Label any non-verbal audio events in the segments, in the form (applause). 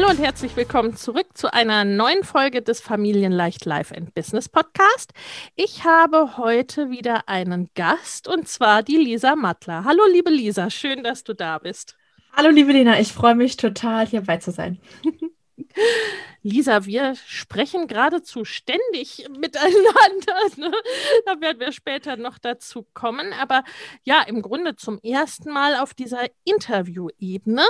Hallo und herzlich willkommen zurück zu einer neuen Folge des Familienleicht Life and Business Podcast. Ich habe heute wieder einen Gast und zwar die Lisa Mattler. Hallo liebe Lisa, schön, dass du da bist. Hallo liebe Lena, ich freue mich total hierbei zu sein. (laughs) Lisa, wir sprechen geradezu ständig miteinander. (laughs) Ne? Da werden wir später noch dazu kommen. Aber ja, im Grunde zum ersten Mal auf dieser Interviewebene.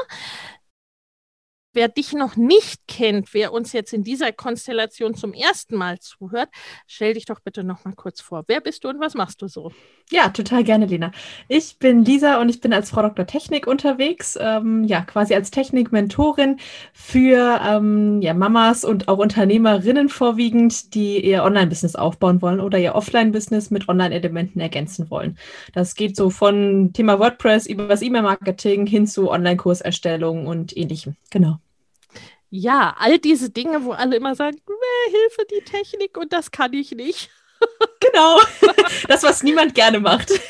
Wer dich noch nicht kennt, wer uns jetzt in dieser Konstellation zum ersten Mal zuhört, stell dich doch bitte noch mal kurz vor. Wer bist du und was machst du so? Ja, total gerne, Lena. Ich bin Lisa und ich bin als Frau Dr. Technik unterwegs, ähm, ja, quasi als Technik-Mentorin für ähm, ja, Mamas und auch Unternehmerinnen vorwiegend, die ihr Online-Business aufbauen wollen oder ihr Offline-Business mit Online-Elementen ergänzen wollen. Das geht so von Thema WordPress über das E-Mail-Marketing hin zu Online-Kurserstellung und ähnlichem. Genau ja, all diese Dinge, wo alle immer sagen, Hilfe, die Technik und das kann ich nicht. (laughs) genau, (laughs) das, was niemand gerne macht. (laughs)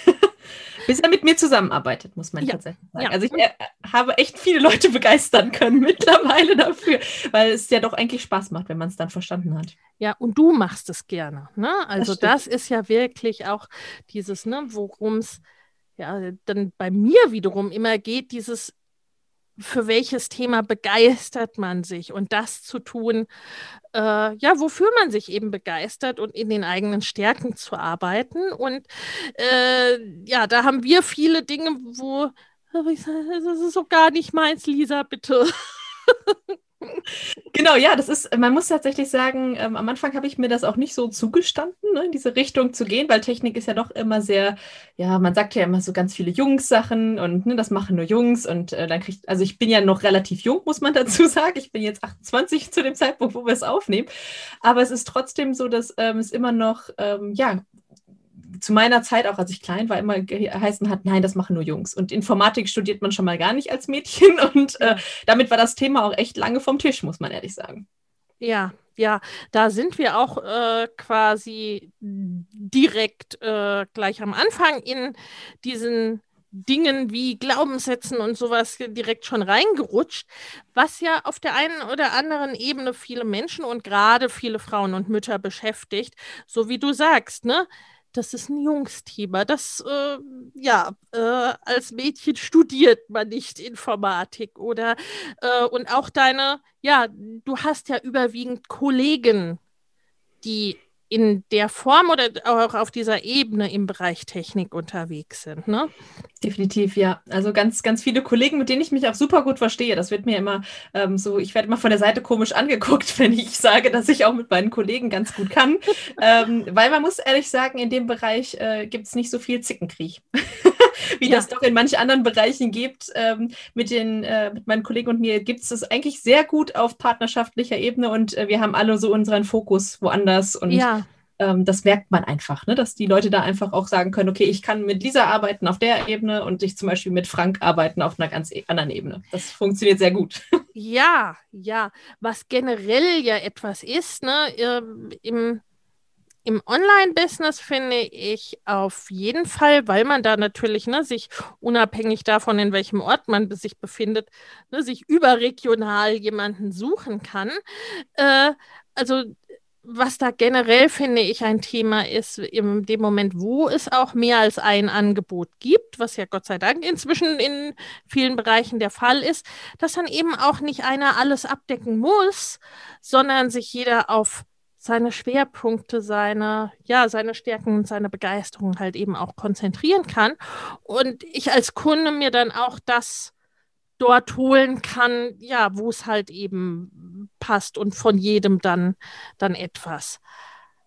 Bis er mit mir zusammenarbeitet, muss man ja. tatsächlich sagen. Ja. Also ich äh, habe echt viele Leute begeistern können mittlerweile dafür, weil es ja doch eigentlich Spaß macht, wenn man es dann verstanden hat. Ja, und du machst es gerne. Ne? Also das, das ist ja wirklich auch dieses, ne, worum es ja dann bei mir wiederum immer geht, dieses für welches Thema begeistert man sich und das zu tun, äh, ja, wofür man sich eben begeistert und in den eigenen Stärken zu arbeiten. Und äh, ja, da haben wir viele Dinge, wo ich sage, das ist so gar nicht meins, Lisa, bitte. (laughs) Genau, ja, das ist, man muss tatsächlich sagen, ähm, am Anfang habe ich mir das auch nicht so zugestanden, ne, in diese Richtung zu gehen, weil Technik ist ja doch immer sehr, ja, man sagt ja immer so ganz viele Jungs-Sachen und ne, das machen nur Jungs und äh, dann kriegt, also ich bin ja noch relativ jung, muss man (laughs) dazu sagen. Ich bin jetzt 28 zu dem Zeitpunkt, wo wir es aufnehmen. Aber es ist trotzdem so, dass ähm, es immer noch, ähm, ja, zu meiner Zeit, auch als ich klein war, immer geheißen hat, nein, das machen nur Jungs. Und Informatik studiert man schon mal gar nicht als Mädchen. (laughs) Und äh, damit war das Thema auch echt lange vom Tisch, muss man ehrlich sagen. Ja, ja, da sind wir auch äh, quasi direkt äh, gleich am Anfang in diesen Dingen wie Glaubenssätzen und sowas direkt schon reingerutscht, was ja auf der einen oder anderen Ebene viele Menschen und gerade viele Frauen und Mütter beschäftigt, so wie du sagst, ne? Das ist ein Jungsthema. Das, äh, ja, äh, als Mädchen studiert man nicht Informatik oder, äh, und auch deine, ja, du hast ja überwiegend Kollegen, die in der Form oder auch auf dieser Ebene im Bereich Technik unterwegs sind, ne? Definitiv, ja. Also ganz, ganz viele Kollegen, mit denen ich mich auch super gut verstehe. Das wird mir immer ähm, so, ich werde immer von der Seite komisch angeguckt, (laughs) wenn ich sage, dass ich auch mit meinen Kollegen ganz gut kann. (laughs) ähm, weil man muss ehrlich sagen, in dem Bereich äh, gibt es nicht so viel Zickenkrieg. (laughs) Wie ja. das doch in manchen anderen Bereichen gibt. Ähm, mit, den, äh, mit meinen Kollegen und mir gibt es das eigentlich sehr gut auf partnerschaftlicher Ebene und äh, wir haben alle so unseren Fokus woanders und ja ähm, das merkt man einfach, ne? dass die Leute da einfach auch sagen können, okay, ich kann mit Lisa arbeiten auf der Ebene und ich zum Beispiel mit Frank arbeiten auf einer ganz e anderen Ebene. Das funktioniert sehr gut. (laughs) Ja, ja. Was generell ja etwas ist, ne, ähm, im, im Online-Business finde ich auf jeden Fall, weil man da natürlich ne, sich unabhängig davon, in welchem Ort man sich befindet, ne, sich überregional jemanden suchen kann. Äh, also was da generell, finde ich, ein Thema ist, in dem Moment, wo es auch mehr als ein Angebot gibt, was ja Gott sei Dank inzwischen in vielen Bereichen der Fall ist, dass dann eben auch nicht einer alles abdecken muss, sondern sich jeder auf seine Schwerpunkte, seine, ja, seine Stärken und seine Begeisterung halt eben auch konzentrieren kann. Und ich als Kunde mir dann auch das dort holen kann, ja, wo es halt eben passt und von jedem dann, dann etwas.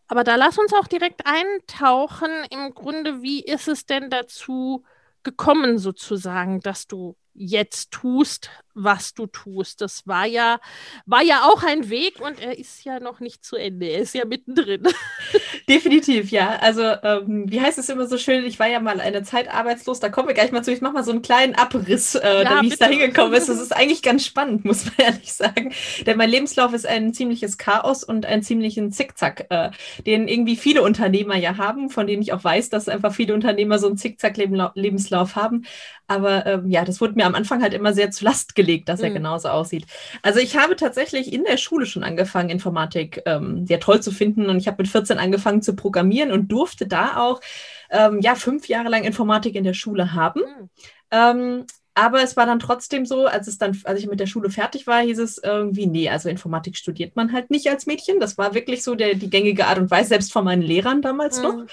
Aber da lass uns auch direkt eintauchen. Im Grunde, wie ist es denn dazu gekommen, sozusagen, dass du jetzt tust, was du tust. Das war ja, war ja auch ein Weg und er ist ja noch nicht zu Ende. Er ist ja mittendrin. (laughs) Definitiv, ja. Also, ähm, wie heißt es immer so schön? Ich war ja mal eine Zeit arbeitslos. Da kommen wir gleich mal zu. Ich mache mal so einen kleinen Abriss, äh, ja, wie es da hingekommen ist. Das ist eigentlich ganz spannend, muss man (laughs) ehrlich sagen. Denn mein Lebenslauf ist ein ziemliches Chaos und ein ziemlichen Zickzack, äh, den irgendwie viele Unternehmer ja haben, von denen ich auch weiß, dass einfach viele Unternehmer so einen Zickzack-Lebenslauf haben. Aber ähm, ja, das wurde mir am Anfang halt immer sehr zu Last gelegt, dass mhm. er genauso aussieht. Also ich habe tatsächlich in der Schule schon angefangen, Informatik ähm, sehr toll zu finden. Und ich habe mit 14 angefangen zu programmieren und durfte da auch ähm, ja fünf Jahre lang Informatik in der Schule haben. Mhm. Ähm, aber es war dann trotzdem so, als es dann, als ich mit der Schule fertig war, hieß es irgendwie, nee, also Informatik studiert man halt nicht als Mädchen. Das war wirklich so der, die gängige Art und Weise, selbst von meinen Lehrern damals mhm. noch,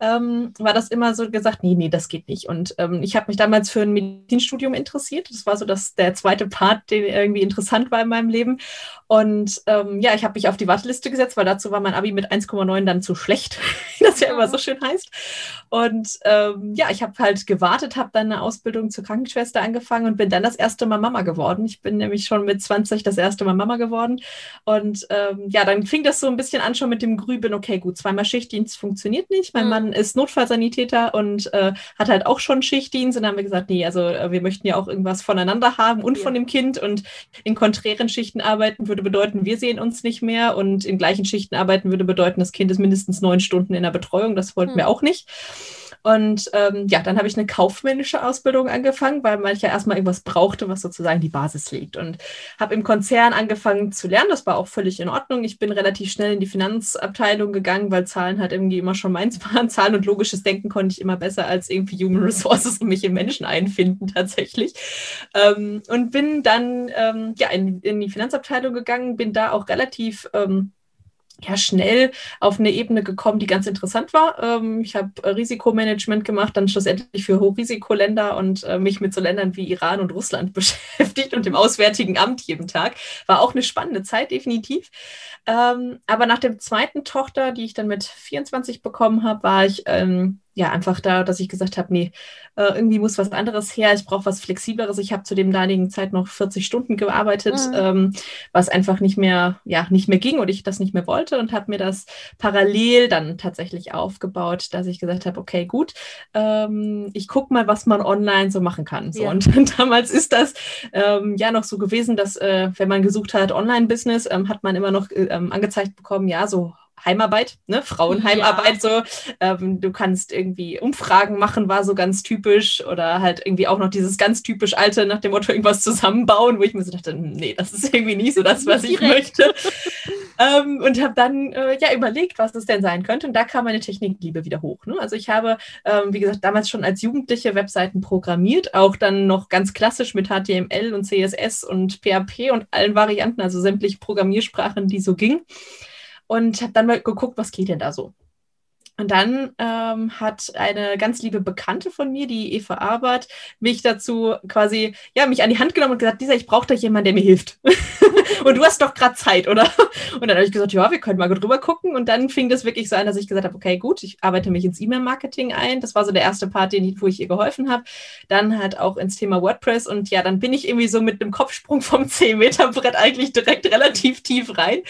ähm, war das immer so gesagt, nee, nee, das geht nicht. Und ähm, ich habe mich damals für ein Medizinstudium interessiert. Das war so das, der zweite Part, der irgendwie interessant war in meinem Leben. Und ähm, ja, ich habe mich auf die Warteliste gesetzt, weil dazu war mein Abi mit 1,9 dann zu schlecht, wie (laughs) das ja immer so schön heißt. Und ähm, ja, ich habe halt gewartet, habe dann eine Ausbildung zur Krankenschwester angefangen und bin dann das erste Mal Mama geworden. Ich bin nämlich schon mit 20 das erste Mal Mama geworden. Und ähm, ja, dann fing das so ein bisschen an schon mit dem Grübeln, okay, gut, zweimal Schichtdienst funktioniert nicht. Mein mhm. Mann ist Notfallsanitäter und äh, hat halt auch schon Schichtdienst. Und dann haben wir gesagt, nee, also äh, wir möchten ja auch irgendwas voneinander haben und ja. von dem Kind. Und in konträren Schichten arbeiten würde bedeuten, wir sehen uns nicht mehr. Und in gleichen Schichten arbeiten würde bedeuten, das Kind ist mindestens neun Stunden in der Betreuung. Das wollten mhm. wir auch nicht. Und ähm, ja, dann habe ich eine kaufmännische Ausbildung angefangen, weil man ja erstmal irgendwas brauchte, was sozusagen die Basis legt. Und habe im Konzern angefangen zu lernen. Das war auch völlig in Ordnung. Ich bin relativ schnell in die Finanzabteilung gegangen, weil Zahlen halt irgendwie immer schon meins waren. (laughs) Zahlen und logisches Denken konnte ich immer besser als irgendwie Human Resources und mich in Menschen einfinden tatsächlich. Ähm, und bin dann ähm, ja, in, in, die Finanzabteilung gegangen, bin da auch relativ ähm, ja schnell auf eine Ebene gekommen, die ganz interessant war. Ähm, ich habe äh, Risikomanagement gemacht, dann schlussendlich für Hochrisikoländer und äh, mich mit so Ländern wie Iran und Russland (laughs) beschäftigt und dem Auswärtigen Amt jeden Tag. War auch eine spannende Zeit, definitiv. Ähm, aber nach der zweiten Tochter, die ich dann mit 24 bekommen habe, war ich ähm, ja, einfach da, dass ich gesagt habe, nee, äh, irgendwie muss was anderes her, ich brauche was Flexibleres. Ich habe zu dem damaligen Zeit noch 40 Stunden gearbeitet, mhm. ähm, was einfach nicht mehr, ja, nicht mehr ging und ich das nicht mehr wollte und habe mir das parallel dann tatsächlich aufgebaut, dass ich gesagt habe, okay, gut, ähm, ich gucke mal, was man online so machen kann. So, ja. und, und, (laughs) damals ist das ähm, ja noch so gewesen, dass äh, wenn man gesucht hat, Online-Business, ähm, hat man immer noch äh, ähm, angezeigt bekommen, ja, so Heimarbeit, ne? Frauenheimarbeit ja. so. Ähm, du kannst irgendwie Umfragen machen, war so ganz typisch. Oder halt irgendwie auch noch dieses ganz typisch alte nach dem Motto irgendwas zusammenbauen, wo ich mir so dachte, nee, das ist irgendwie nicht so das, was ich möchte. ähm, und habe dann äh, ja überlegt, was das denn sein könnte. Und da kam meine Technikliebe wieder hoch. Ne? Also ich habe, ähm, wie gesagt, damals schon als Jugendliche Webseiten programmiert, auch dann noch ganz klassisch mit HTML und CSS und PHP und allen Varianten, also sämtliche Programmiersprachen, die so gingen und habe dann mal geguckt, was geht denn da so. Und dann ähm, hat eine ganz liebe Bekannte von mir, die Eva Arbert, mich dazu quasi, ja, mich an die Hand genommen und gesagt, dieser, ich brauche da jemanden, der mir hilft. (laughs) und du hast doch gerade Zeit, oder? Und dann habe ich gesagt, ja, wir können mal drüber gucken. Und dann fing das wirklich so an, dass ich gesagt habe, okay, gut, ich arbeite mich ins E-Mail-Marketing ein. Das war so der erste Part, den, wo ich ihr geholfen habe. Dann halt auch ins Thema WordPress. Und ja, dann bin ich irgendwie so mit einem Kopfsprung vom (laughs) 10-Meter-Brett eigentlich direkt relativ tief rein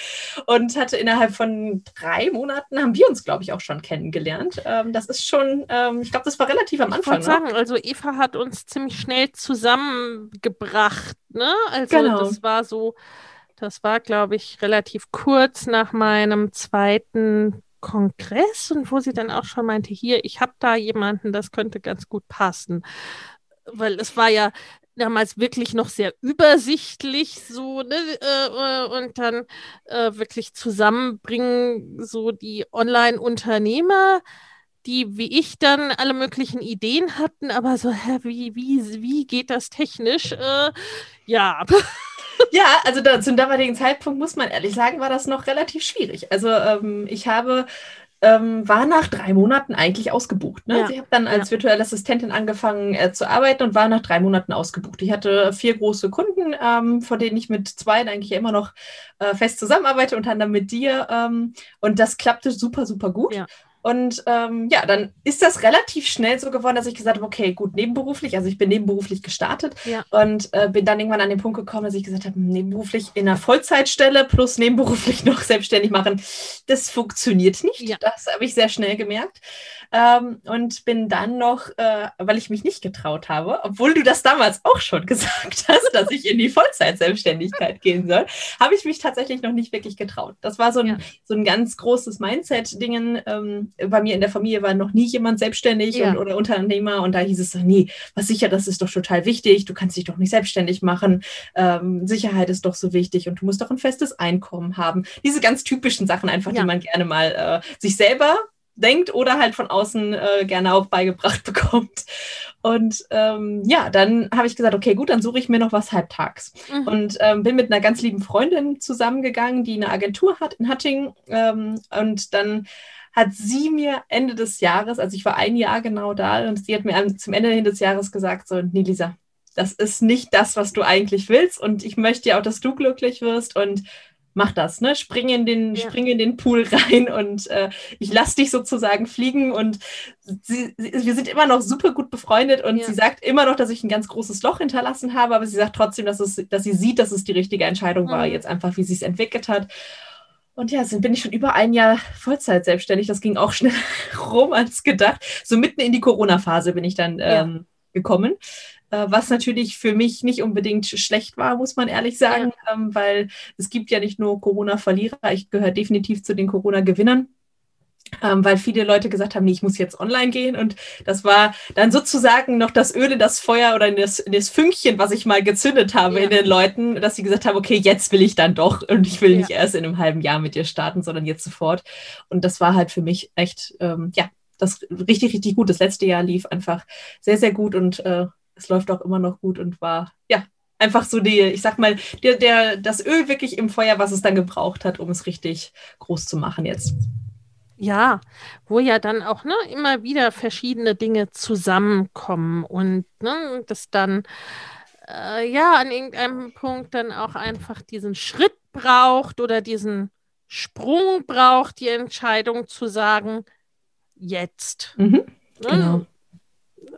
und hatte innerhalb von drei Monaten, haben wir uns, glaube ich, auch schon kennengelernt kennengelernt. Ähm, das ist schon, ähm, ich glaube, das war relativ am Anfang. Ich wollte ne? sagen, also Eva hat uns ziemlich schnell zusammengebracht. Ne? Also genau. das war so, das war, glaube ich, relativ kurz nach meinem zweiten Kongress und wo sie dann auch schon meinte, hier, ich habe da jemanden, das könnte ganz gut passen. Weil es war ja, damals wirklich noch sehr übersichtlich so ne, äh, und dann äh, wirklich zusammenbringen so die Online-Unternehmer, die wie ich dann alle möglichen Ideen hatten, aber so hä, wie wie wie geht das technisch? Äh, ja. Ja, also da, zum damaligen Zeitpunkt muss man ehrlich sagen, war das noch relativ schwierig. Also ähm, ich habe ähm, war nach drei Monaten eigentlich ausgebucht. Ne? Ja. Ich habe dann als ja. virtuelle Assistentin angefangen äh, zu arbeiten und war nach drei Monaten ausgebucht. Ich hatte vier große Kunden, ähm, von denen ich mit zwei eigentlich immer noch äh, fest zusammenarbeite, unter anderem mit dir. Ähm, und das klappte super, super gut. Ja. Und ähm, ja, dann ist das relativ schnell so geworden, dass ich gesagt habe, okay, gut, nebenberuflich, also ich bin nebenberuflich gestartet ja. und äh, bin dann irgendwann an den Punkt gekommen, dass ich gesagt habe, nebenberuflich in einer Vollzeitstelle plus nebenberuflich (laughs) noch selbstständig machen, das funktioniert nicht. Ja. Das habe ich sehr schnell gemerkt. Ähm, und bin dann noch, äh, weil ich mich nicht getraut habe, obwohl du das damals auch schon (laughs) gesagt hast, dass ich in die Vollzeitselbstständigkeit gehen soll, habe ich mich tatsächlich noch nicht wirklich getraut. Das war so ein, ja. so ein ganz großes Mindset-Dingen. Ähm, bei mir in der Familie war noch nie jemand selbstständig ja. und, oder Unternehmer und da hieß es so, nee, was sicher, das ist doch total wichtig, du kannst dich doch nicht selbstständig machen, ähm, Sicherheit ist doch so wichtig und du musst doch ein festes Einkommen haben. Diese ganz typischen Sachen einfach, ja. die man gerne mal äh, sich selber denkt oder halt von außen äh, gerne auch beigebracht (laughs) bekommt. Und ähm, ja, dann habe ich gesagt, okay, gut, dann suche ich mir noch was halbtags. Mhm. Und ähm, bin mit einer ganz lieben Freundin zusammengegangen, die eine Agentur hat in Hattingen. Ähm, und dann hat sie mir Ende des Jahres, also ich war ein Jahr genau da, und sie hat mir zum Ende des Jahres gesagt, so, nee, Lisa, das ist nicht das, was du eigentlich willst. Und ich möchte ja auch, dass du glücklich wirst. Und mach das, ne? Spring in den, ja. spring in den Pool rein und äh, ich lass dich sozusagen fliegen. Und sie, sie, wir sind immer noch super gut befreundet und ja. sie sagt immer noch, dass ich ein ganz großes Loch hinterlassen habe, aber sie sagt trotzdem, dass, es, dass sie sieht, dass es die richtige Entscheidung mhm. war, jetzt einfach, wie sie es entwickelt hat. Und ja, sind, bin ich schon über ein Jahr Vollzeit selbstständig. Das ging auch schnell (laughs) rum als gedacht. So mitten in die Corona-Phase bin ich dann ähm, ja. gekommen. Äh, was natürlich für mich nicht unbedingt schlecht war, muss man ehrlich sagen, ja. ähm, weil es gibt ja nicht nur Corona-Verlierer. Ich gehöre definitiv zu den Corona-Gewinnern ähm, weil viele Leute gesagt haben, nee, ich muss jetzt online gehen. Und das war dann sozusagen noch das Öl in das Feuer oder in das, in das Fünkchen, was ich mal gezündet habe ja. in den Leuten, dass sie gesagt haben, okay, jetzt will ich dann doch und ich will ja. nicht erst in einem halben Jahr mit dir starten, sondern jetzt sofort. Und das war halt für mich echt, ähm, ja, das richtig, richtig gut. Das letzte Jahr lief einfach sehr, sehr gut und äh, es läuft auch immer noch gut und war, ja, einfach so die, ich sag mal, der, der, das Öl wirklich im Feuer, was es dann gebraucht hat, um es richtig groß zu machen jetzt. Ja, wo ja dann auch ne, immer wieder verschiedene Dinge zusammenkommen und ne, das dann äh, ja an irgendeinem Punkt dann auch einfach diesen Schritt braucht oder diesen Sprung braucht, die Entscheidung zu sagen, jetzt. Mhm, ne? genau.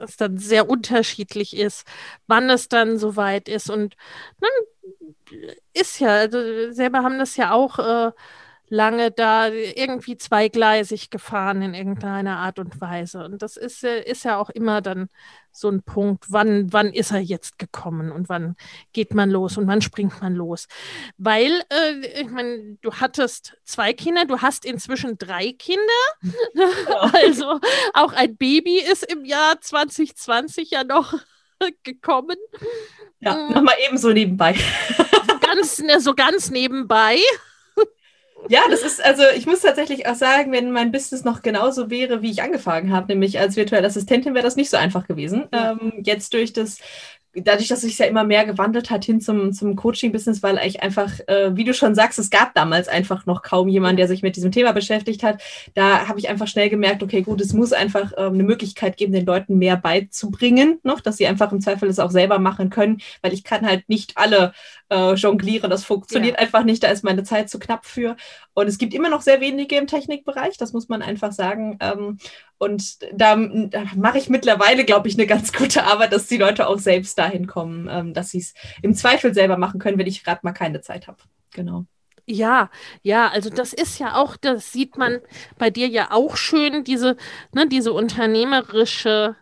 Das dann sehr unterschiedlich ist, wann es dann soweit ist. Und dann ist ja, also selber haben das ja auch äh, lange da irgendwie zweigleisig gefahren in irgendeiner Art und Weise. Und das ist, ist ja auch immer dann so ein Punkt, wann, wann ist er jetzt gekommen und wann geht man los und wann springt man los. Weil, äh, ich meine, du hattest zwei Kinder, du hast inzwischen drei Kinder. Ja. (laughs) Also auch ein Baby ist im Jahr 2020 ja noch (laughs) gekommen. Ja, nochmal ebenso nebenbei. ganz, (laughs) ne, so ganz nebenbei. Ja, das ist, also ich muss tatsächlich auch sagen, wenn mein Business noch genauso wäre, wie ich angefangen habe, nämlich als virtuelle Assistentin, wäre das nicht so einfach gewesen. Ähm, jetzt durch das dadurch, dass sich ja immer mehr gewandelt hat hin zum, zum Coaching-Business, weil ich einfach, äh, wie du schon sagst, es gab damals einfach noch kaum jemanden, der sich mit diesem Thema beschäftigt hat. Da habe ich einfach schnell gemerkt, okay, gut, es muss einfach ähm, eine Möglichkeit geben, den Leuten mehr beizubringen, noch, dass sie einfach im Zweifel es auch selber machen können, weil ich kann halt nicht alle äh, jonglieren. Das funktioniert ja. einfach nicht, da ist meine Zeit zu knapp für. Und es gibt immer noch sehr wenige im Technikbereich, das muss man einfach sagen. Ähm, und da, da mache ich mittlerweile, glaube ich, eine ganz gute Arbeit, dass die Leute auch selbst dahin kommen, ähm, dass sie es im Zweifel selber machen können, wenn ich gerade mal keine Zeit habe. Genau. Ja, ja, also das ist ja auch, das sieht man bei dir ja auch schön, diese, ne, diese unternehmerische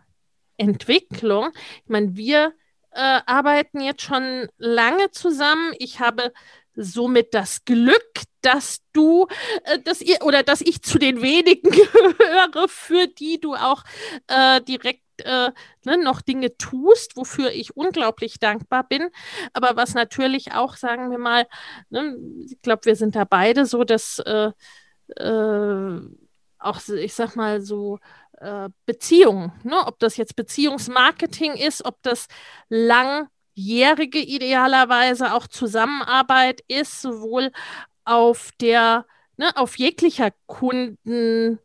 Entwicklung. Ich meine, wir äh, arbeiten jetzt schon lange zusammen. Ich habe somit das Glück, dass du, äh, dass ihr oder dass ich zu den wenigen (laughs) gehöre, für die du auch äh, direkt äh, ne, noch Dinge tust, wofür ich unglaublich dankbar bin. Aber was natürlich auch, sagen wir mal, ne, ich glaube, wir sind da beide so, dass äh, äh, auch, ich sag mal, so äh, Beziehungen, ne? ob das jetzt Beziehungsmarketing ist, ob das langjährige idealerweise auch Zusammenarbeit ist, sowohl auf der, ne, auf jeglicher Kunden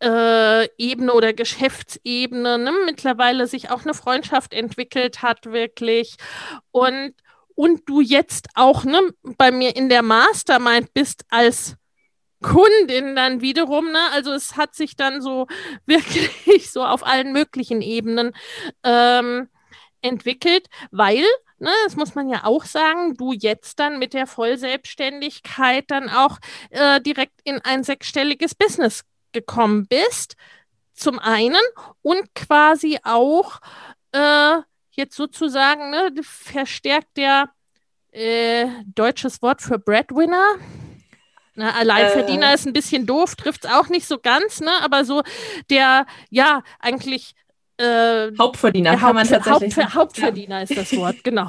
äh, oder Geschäftsebene ne, mittlerweile sich auch eine Freundschaft entwickelt hat, wirklich. Und, und du jetzt auch ne, bei mir in der Mastermind bist als Kundin dann wiederum, ne? Also es hat sich dann so (laughs) wirklich so auf allen möglichen Ebenen ähm, entwickelt, weil, ne, das muss man ja auch sagen, du jetzt dann mit der Vollselbstständigkeit dann auch äh, direkt in ein sechsstelliges Business gekommen bist, zum einen und quasi auch äh, jetzt sozusagen ne, verstärkt der äh, deutsches Wort für Breadwinner. Na, Alleinverdiener äh. ist ein bisschen doof, trifft es auch nicht so ganz, ne? Aber so der, ja, eigentlich äh, Hauptverdiener kann Haupt, man tatsächlich. Haupt, Hauptverdiener ist das Wort, genau.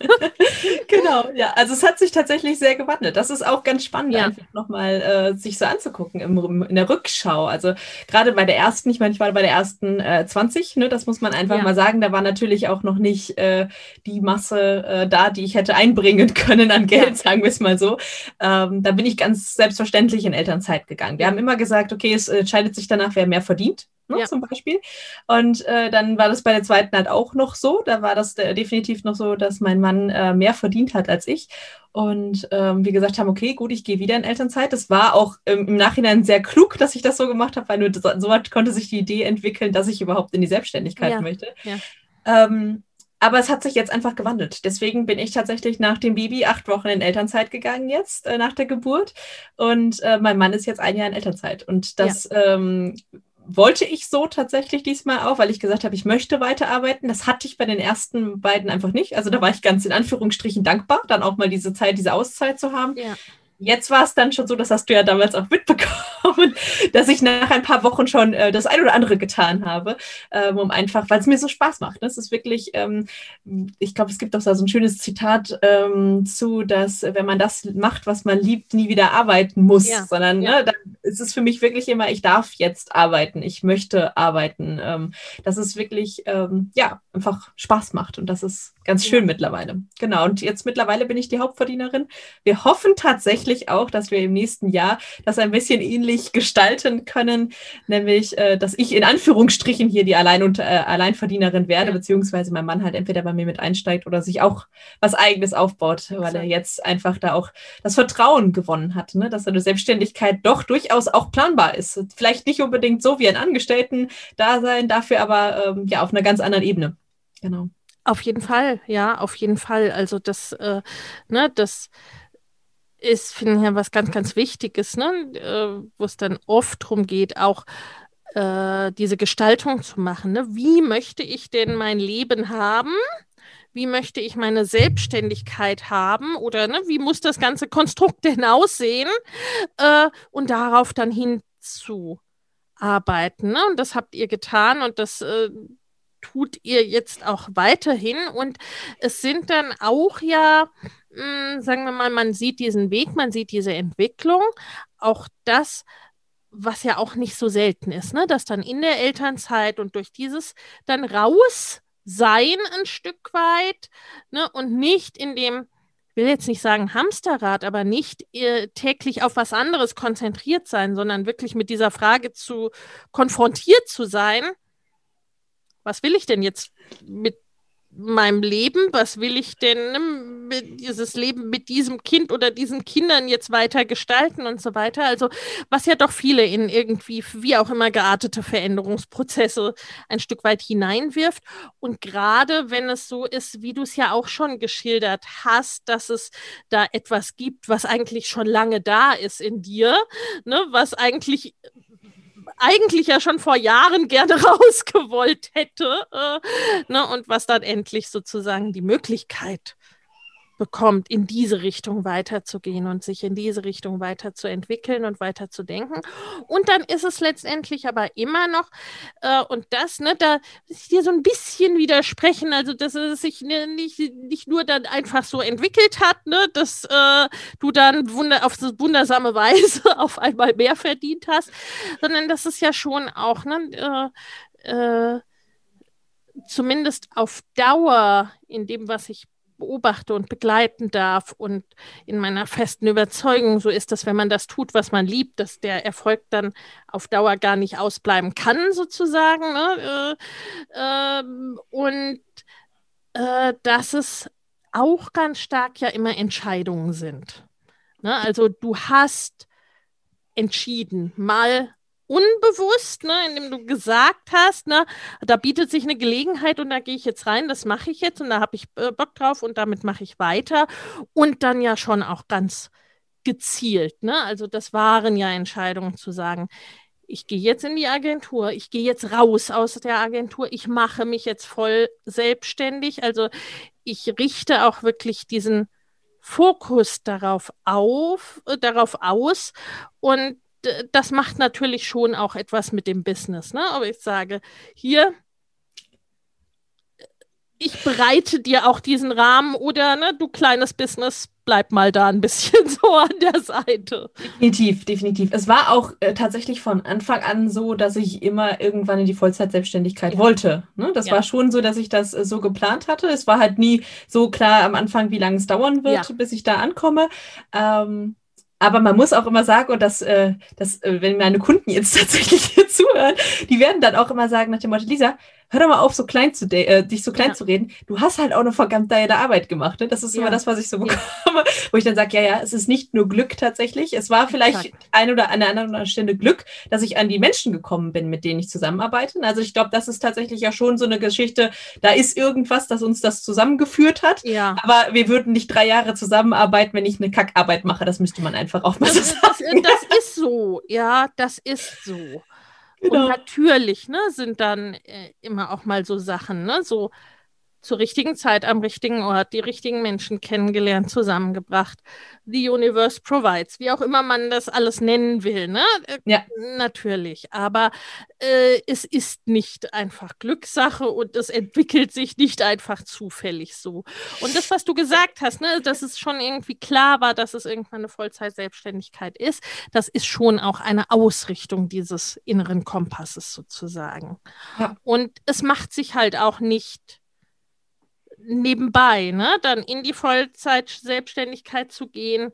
(laughs) genau, ja. Also es hat sich tatsächlich sehr gewandelt. Das ist auch ganz spannend, ja. einfach nochmal äh, sich so anzugucken im, in der Rückschau. Also gerade bei der ersten, ich meine, ich war bei der ersten äh, 20, ne, das muss man einfach ja. mal sagen. Da war natürlich auch noch nicht äh, die Masse äh, da, die ich hätte einbringen (laughs) können an Geld, ja. sagen wir es mal so. Ähm, da bin ich ganz selbstverständlich in Elternzeit gegangen. Wir haben immer gesagt, okay, es entscheidet sich danach, wer mehr verdient ne, ja. zum Beispiel. Und äh, dann war das bei der zweiten halt auch noch so. Da war das äh, definitiv noch so, dass mein Mann äh, mehr verdient hat als ich. Und ähm, wir gesagt haben, okay, gut, ich gehe wieder in Elternzeit. Das war auch ähm, im Nachhinein sehr klug, dass ich das so gemacht habe, weil nur so, so weit konnte sich die Idee entwickeln, dass ich überhaupt in die Selbstständigkeit ja. möchte. Ja. Ähm, aber es hat sich jetzt einfach gewandelt. Deswegen bin ich tatsächlich nach dem Baby acht Wochen in Elternzeit gegangen jetzt, äh, nach der Geburt. Und äh, mein Mann ist jetzt ein Jahr in Elternzeit. Und das ja. ähm, wollte ich so tatsächlich diesmal auch, weil ich gesagt habe, ich möchte weiterarbeiten. Das hatte ich bei den ersten beiden einfach nicht. Also da war ich ganz in Anführungsstrichen dankbar, dann auch mal diese Zeit, diese Auszeit zu haben. Ja. Jetzt war es dann schon so, das hast du ja damals auch mitbekommen, (laughs) dass ich nach ein paar Wochen schon äh, das ein oder andere getan habe, ähm, um einfach, weil es mir so Spaß macht. Ne? Es ist wirklich, ähm, ich glaube, es gibt auch so ein schönes Zitat ähm, zu, dass wenn man das macht, was man liebt, nie wieder arbeiten muss, ja. sondern ja. Ne, dann ist es für mich wirklich immer, ich darf jetzt arbeiten, ich möchte arbeiten. Ähm, dass es wirklich, ähm, ja, einfach Spaß macht und das ist ganz schön ja. mittlerweile. Genau, und jetzt mittlerweile bin ich die Hauptverdienerin. Wir hoffen tatsächlich, tatsächlich auch, dass wir im nächsten Jahr das ein bisschen ähnlich gestalten können, nämlich, äh, dass ich in Anführungsstrichen hier die Allein und, äh, Alleinverdienerin werde, ja. beziehungsweise mein Mann halt entweder bei mir mit einsteigt oder sich auch was Eigenes aufbaut, weil er jetzt einfach da auch das Vertrauen gewonnen hat, ne? dass eine Selbstständigkeit doch durchaus auch planbar ist. Vielleicht nicht unbedingt so wie ein Angestellten-Dasein, dafür aber ähm, ja auf einer ganz anderen Ebene. Genau. Auf jeden Fall, ja, auf jeden Fall. Also das, äh, ne, das ist, finde ich, was ganz, ganz Wichtiges, ne? Äh, wo es dann oft darum geht, auch äh, diese Gestaltung zu machen. Ne? Wie möchte ich denn mein Leben haben? Wie möchte ich meine Selbstständigkeit haben? Oder ne, wie muss das ganze Konstrukt (laughs) denn aussehen? Äh, und darauf dann hinzuarbeiten. Ne? Und das habt ihr getan und das äh, tut ihr jetzt auch weiterhin. Und es sind dann auch ja mh, hm, sagen wir mal, man sieht diesen Weg, man sieht diese Entwicklung. Auch das, was ja auch nicht so selten ist, ne? dass dann in der Elternzeit und durch dieses dann raus sein ein Stück weit ne? und nicht in dem, ich will jetzt nicht sagen Hamsterrad, aber nicht äh, täglich auf was anderes konzentriert sein, sondern wirklich mit dieser Frage zu konfrontiert zu sein. Was will ich denn jetzt mit meinem Leben, was will ich denn ne, mit dieses Leben mit diesem Kind oder diesen Kindern jetzt weiter gestalten und so weiter. Also was ja doch viele in irgendwie, wie auch immer geartete Veränderungsprozesse ein Stück weit hineinwirft. Und gerade wenn es so ist, wie du es ja auch schon geschildert hast, dass es da etwas gibt, was eigentlich schon lange da ist in dir, ne, was eigentlich eigentlich ja schon vor Jahren gerne (laughs) rausgewollt hätte. Äh, ne, und was dann endlich sozusagen die Möglichkeit bekommt, in diese Richtung weiterzugehen und sich in diese Richtung weiterzuentwickeln und weiterzudenken. Und dann ist es letztendlich aber immer noch, äh, und das, ne, da muss ich dir so ein bisschen widersprechen, also dass es sich ne, nicht, nicht nur dann einfach so entwickelt hat, ne, dass äh, du dann wunder, auf so wundersame (laughs) Weise auf einmal mehr verdient hast, sondern das ist ja schon auch, ne, äh, äh, zumindest auf Dauer in dem, was ich beobachte und begleiten darf und in meiner festen Überzeugung so ist, dass wenn man das tut, was man liebt, dass der Erfolg dann auf Dauer gar nicht ausbleiben kann, sozusagen. Ne? Äh, äh, und äh, dass es auch ganz stark ja immer Entscheidungen sind. Ne? Also du hast entschieden, mal unbewusst, ne, indem du gesagt hast, ne, da bietet sich eine Gelegenheit und da gehe ich jetzt rein, das mache ich jetzt und da habe ich äh, Bock drauf und damit mache ich weiter und dann ja schon auch ganz gezielt, ne? Also das waren ja Entscheidungen zu sagen, ich gehe jetzt in die Agentur, ich gehe jetzt raus aus der Agentur, ich mache mich jetzt voll selbstständig, also ich richte auch wirklich diesen Fokus darauf auf, äh, darauf aus und das macht natürlich schon auch etwas mit dem Business. Ne? Aber ich sage, hier, ich bereite dir auch diesen Rahmen oder ne, du kleines Business, bleib mal da ein bisschen (laughs) so an der Seite. Definitiv, definitiv. Es war auch äh, tatsächlich von Anfang an so, dass ich immer irgendwann in die Vollzeitselbstständigkeit ja. wollte. Ne? Das ja. war schon so, dass ich das äh, so geplant hatte. Es war halt nie so klar am Anfang, wie lange es dauern wird, ja. bis ich da ankomme. Ähm, aber man muss auch immer sagen, und das, äh, das, äh, wenn meine Kunden jetzt (laughs) tatsächlich hier zuhören, die werden dann auch immer sagen nach dem Motto, Lisa, hör doch mal auf, so klein zu äh, dich so klein ja. zu reden. Du hast halt auch eine verdammt geile Arbeit gemacht. Ne? Das ist ja. immer das, was ich so bekomme, ja. wo ich dann sage, ja, ja, es ist nicht nur Glück tatsächlich. Es war vielleicht Exakt. ein oder an einer anderen Stelle Glück, dass ich an die Menschen gekommen bin, mit denen ich zusammenarbeite. Also ich glaube, das ist tatsächlich ja schon so eine Geschichte, da ist irgendwas, das uns das zusammengeführt hat. Ja. Aber wir würden nicht drei Jahre zusammenarbeiten, wenn ich eine Kackarbeit mache. Das müsste man einfach auch mal das, so sagen. Das, das ist so, ja, das ist so. Genau. Und natürlich ne, sind dann äh, immer auch mal so Sachen, ne, so zur richtigen Zeit am richtigen Ort, die richtigen Menschen kennengelernt, zusammengebracht. The Universe provides, wie auch immer man das alles nennen will. Ne? Äh, ja. Natürlich. Aber äh, es ist nicht einfach Glückssache und es entwickelt sich nicht einfach zufällig so. Und das, was du gesagt hast, ne, dass es schon irgendwie klar war, dass es irgendwann eine Vollzeit-Selbstständigkeit ist, das ist schon auch eine Ausrichtung dieses inneren Kompasses sozusagen. Ja. Und es macht sich halt auch nicht nebenbei, ne, dann in die Vollzeit-Selbstständigkeit zu gehen,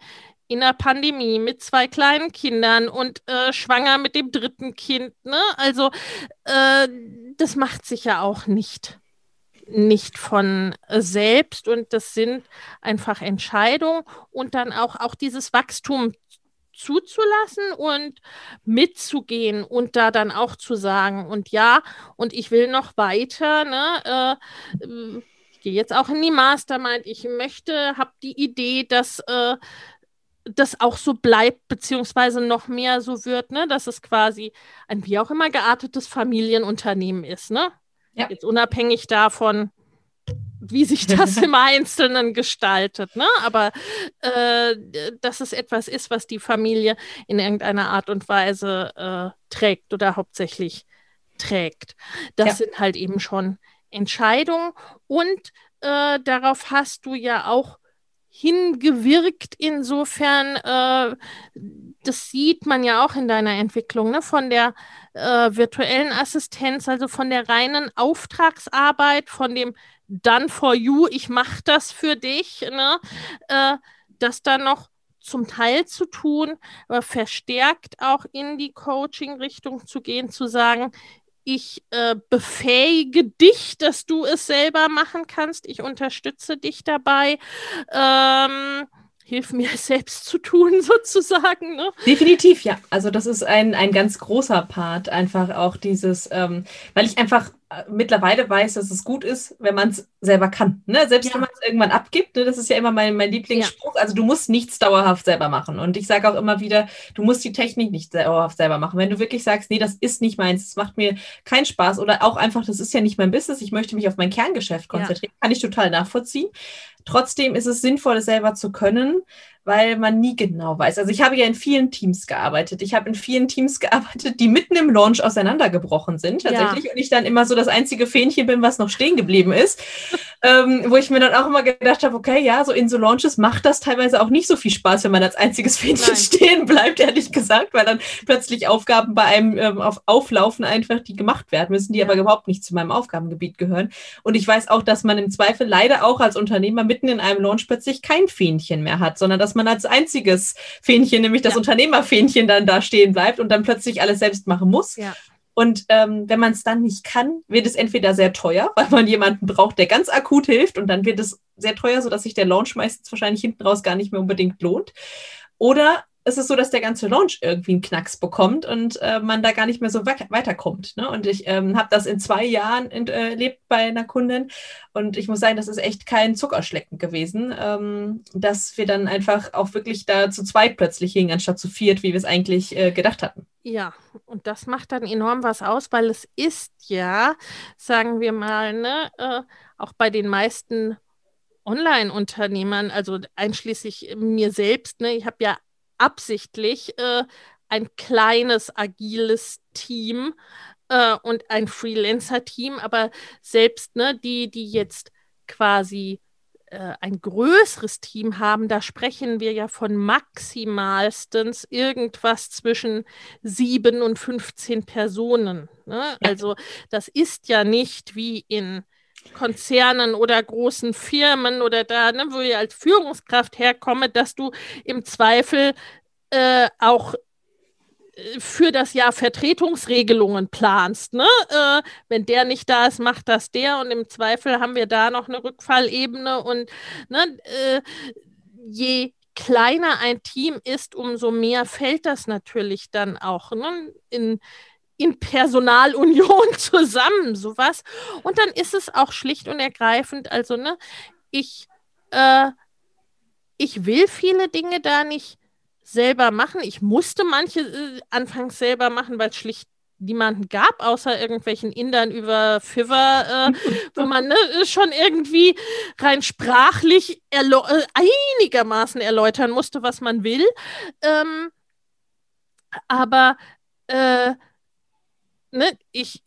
in der Pandemie mit zwei kleinen Kindern und äh, schwanger mit dem dritten Kind, ne? Also äh, das macht sich ja auch nicht nicht von selbst und das sind einfach Entscheidungen und dann auch auch dieses Wachstum zuzulassen und mitzugehen und da dann auch zu sagen und ja und ich will noch weiter ne äh, gehe jetzt auch in die Mastermind. Ich möchte, habe die Idee, dass äh, das auch so bleibt, beziehungsweise noch mehr so wird, ne? dass es quasi ein wie auch immer geartetes Familienunternehmen ist. Ne? Ja. Jetzt unabhängig davon, wie sich das (laughs) im Einzelnen gestaltet. Ne? Aber äh, dass es etwas ist, was die Familie in irgendeiner Art und Weise äh, trägt oder hauptsächlich trägt. Das ja. sind halt eben schon Entscheidung und äh, darauf hast du ja auch hingewirkt. Insofern, äh, das sieht man ja auch in deiner Entwicklung, ne? von der äh, virtuellen Assistenz, also von der reinen Auftragsarbeit, von dem Done for you, ich mache das für dich, ne? Äh, das dann noch zum Teil zu tun, aber verstärkt auch in die Coaching-Richtung zu gehen, zu sagen, ich äh, befähige dich, dass du es selber machen kannst. Ich unterstütze dich dabei. Ähm, hilf mir es (laughs) selbst zu tun, (laughs) sozusagen. Ne? Definitiv, ja. Also das ist ein, ein ganz großer Part, einfach auch dieses, ähm, weil ich einfach mittlerweile weiß, dass es gut ist, wenn man es selber kann. Ne? Selbst ja. wenn man es irgendwann abgibt, ne? das ist ja immer mein, mein Lieblingsspruch. Ja. Also du musst nichts dauerhaft selber machen. Und ich sage auch immer wieder, du musst die Technik nicht dauerhaft selber machen. Wenn du wirklich sagst, nee, das ist nicht meins, das macht mir keinen Spaß oder auch einfach, das ist ja nicht mein Business, ich möchte mich auf mein Kerngeschäft konzentrieren, ja. kann ich total nachvollziehen. Trotzdem ist es sinnvoll, es selber zu können, weil man nie genau weiß. Also ich habe ja in vielen Teams gearbeitet. Ich habe in vielen Teams (laughs) gearbeitet, die mitten im Launch auseinandergebrochen sind tatsächlich. Ja. Und ich dann immer so das einzige Fähnchen bin, was noch stehen geblieben ist. (laughs) ähm, wo ich mir dann auch immer gedacht habe, okay, ja, so in so Launches macht das teilweise auch nicht so viel Spaß, wenn man als einziges (laughs) Fähnchen Nein. stehen bleibt, ehrlich gesagt, weil dann plötzlich Aufgaben bei einem ähm, auf Auflaufen einfach, die gemacht werden müssen, die ja. aber überhaupt nicht zu meinem Aufgabengebiet gehören. Und ich weiß auch, dass man im Zweifel leider auch als Unternehmer mitten in einem Launch plötzlich kein Fähnchen mehr hat, sondern dass man als einziges Fähnchen, nämlich das ja. Unternehmerfähnchen, dann da stehen bleibt und dann plötzlich alles selbst machen muss. Ja. Und ähm, wenn man es dann nicht kann, wird es entweder sehr teuer, weil man jemanden braucht, der ganz akut hilft, und dann wird es sehr teuer, sodass sich der Launch meistens wahrscheinlich hinten raus gar nicht mehr unbedingt lohnt. Oder es ist so, dass der ganze Launch irgendwie einen Knacks bekommt und äh, man da gar nicht mehr so we weiterkommt. Ne? Und ich ähm, habe das in zwei Jahren äh, erlebt bei einer Kundin und ich muss sagen, das ist echt kein Zuckerschlecken gewesen, ähm, dass wir dann einfach auch wirklich da zu zweit plötzlich hingen, anstatt zu viert, wie wir es eigentlich äh, gedacht hatten. Ja, und das macht dann enorm was aus, weil es ist ja, sagen wir mal, ne, äh, auch bei den meisten Online-Unternehmern, also einschließlich mir selbst, ne, ich habe ja absichtlich äh, ein kleines, agiles Team äh, und ein Freelancer-Team, aber selbst ne, die, die jetzt quasi äh, ein größeres Team haben, da sprechen wir ja von maximalstens irgendwas zwischen sieben und 15 Personen. Ne? Ja. Also das ist ja nicht wie in Konzernen oder großen Firmen oder da, ne, wo ihr als Führungskraft herkommt, dass du im Zweifel äh, auch äh, für das Jahr Vertretungsregelungen planst. Ne? Äh, wenn der nicht da ist, macht das der und im Zweifel haben wir da noch eine Rückfallebene und ne, äh, je kleiner ein Team ist, umso mehr fällt das natürlich dann auch ne? in, in Personalunion (laughs) zusammen, sowas. Und dann ist es auch schlicht und ergreifend, also, ne, ich, äh, ich will viele Dinge da nicht selber machen. Ich musste manche äh, anfangs selber machen, weil es schlicht niemanden gab, außer irgendwelchen Indern über Fiverr, äh, wo man ne, schon irgendwie rein sprachlich äh, einigermaßen erläutern musste, was man will. Ähm, aber äh, ne, ich,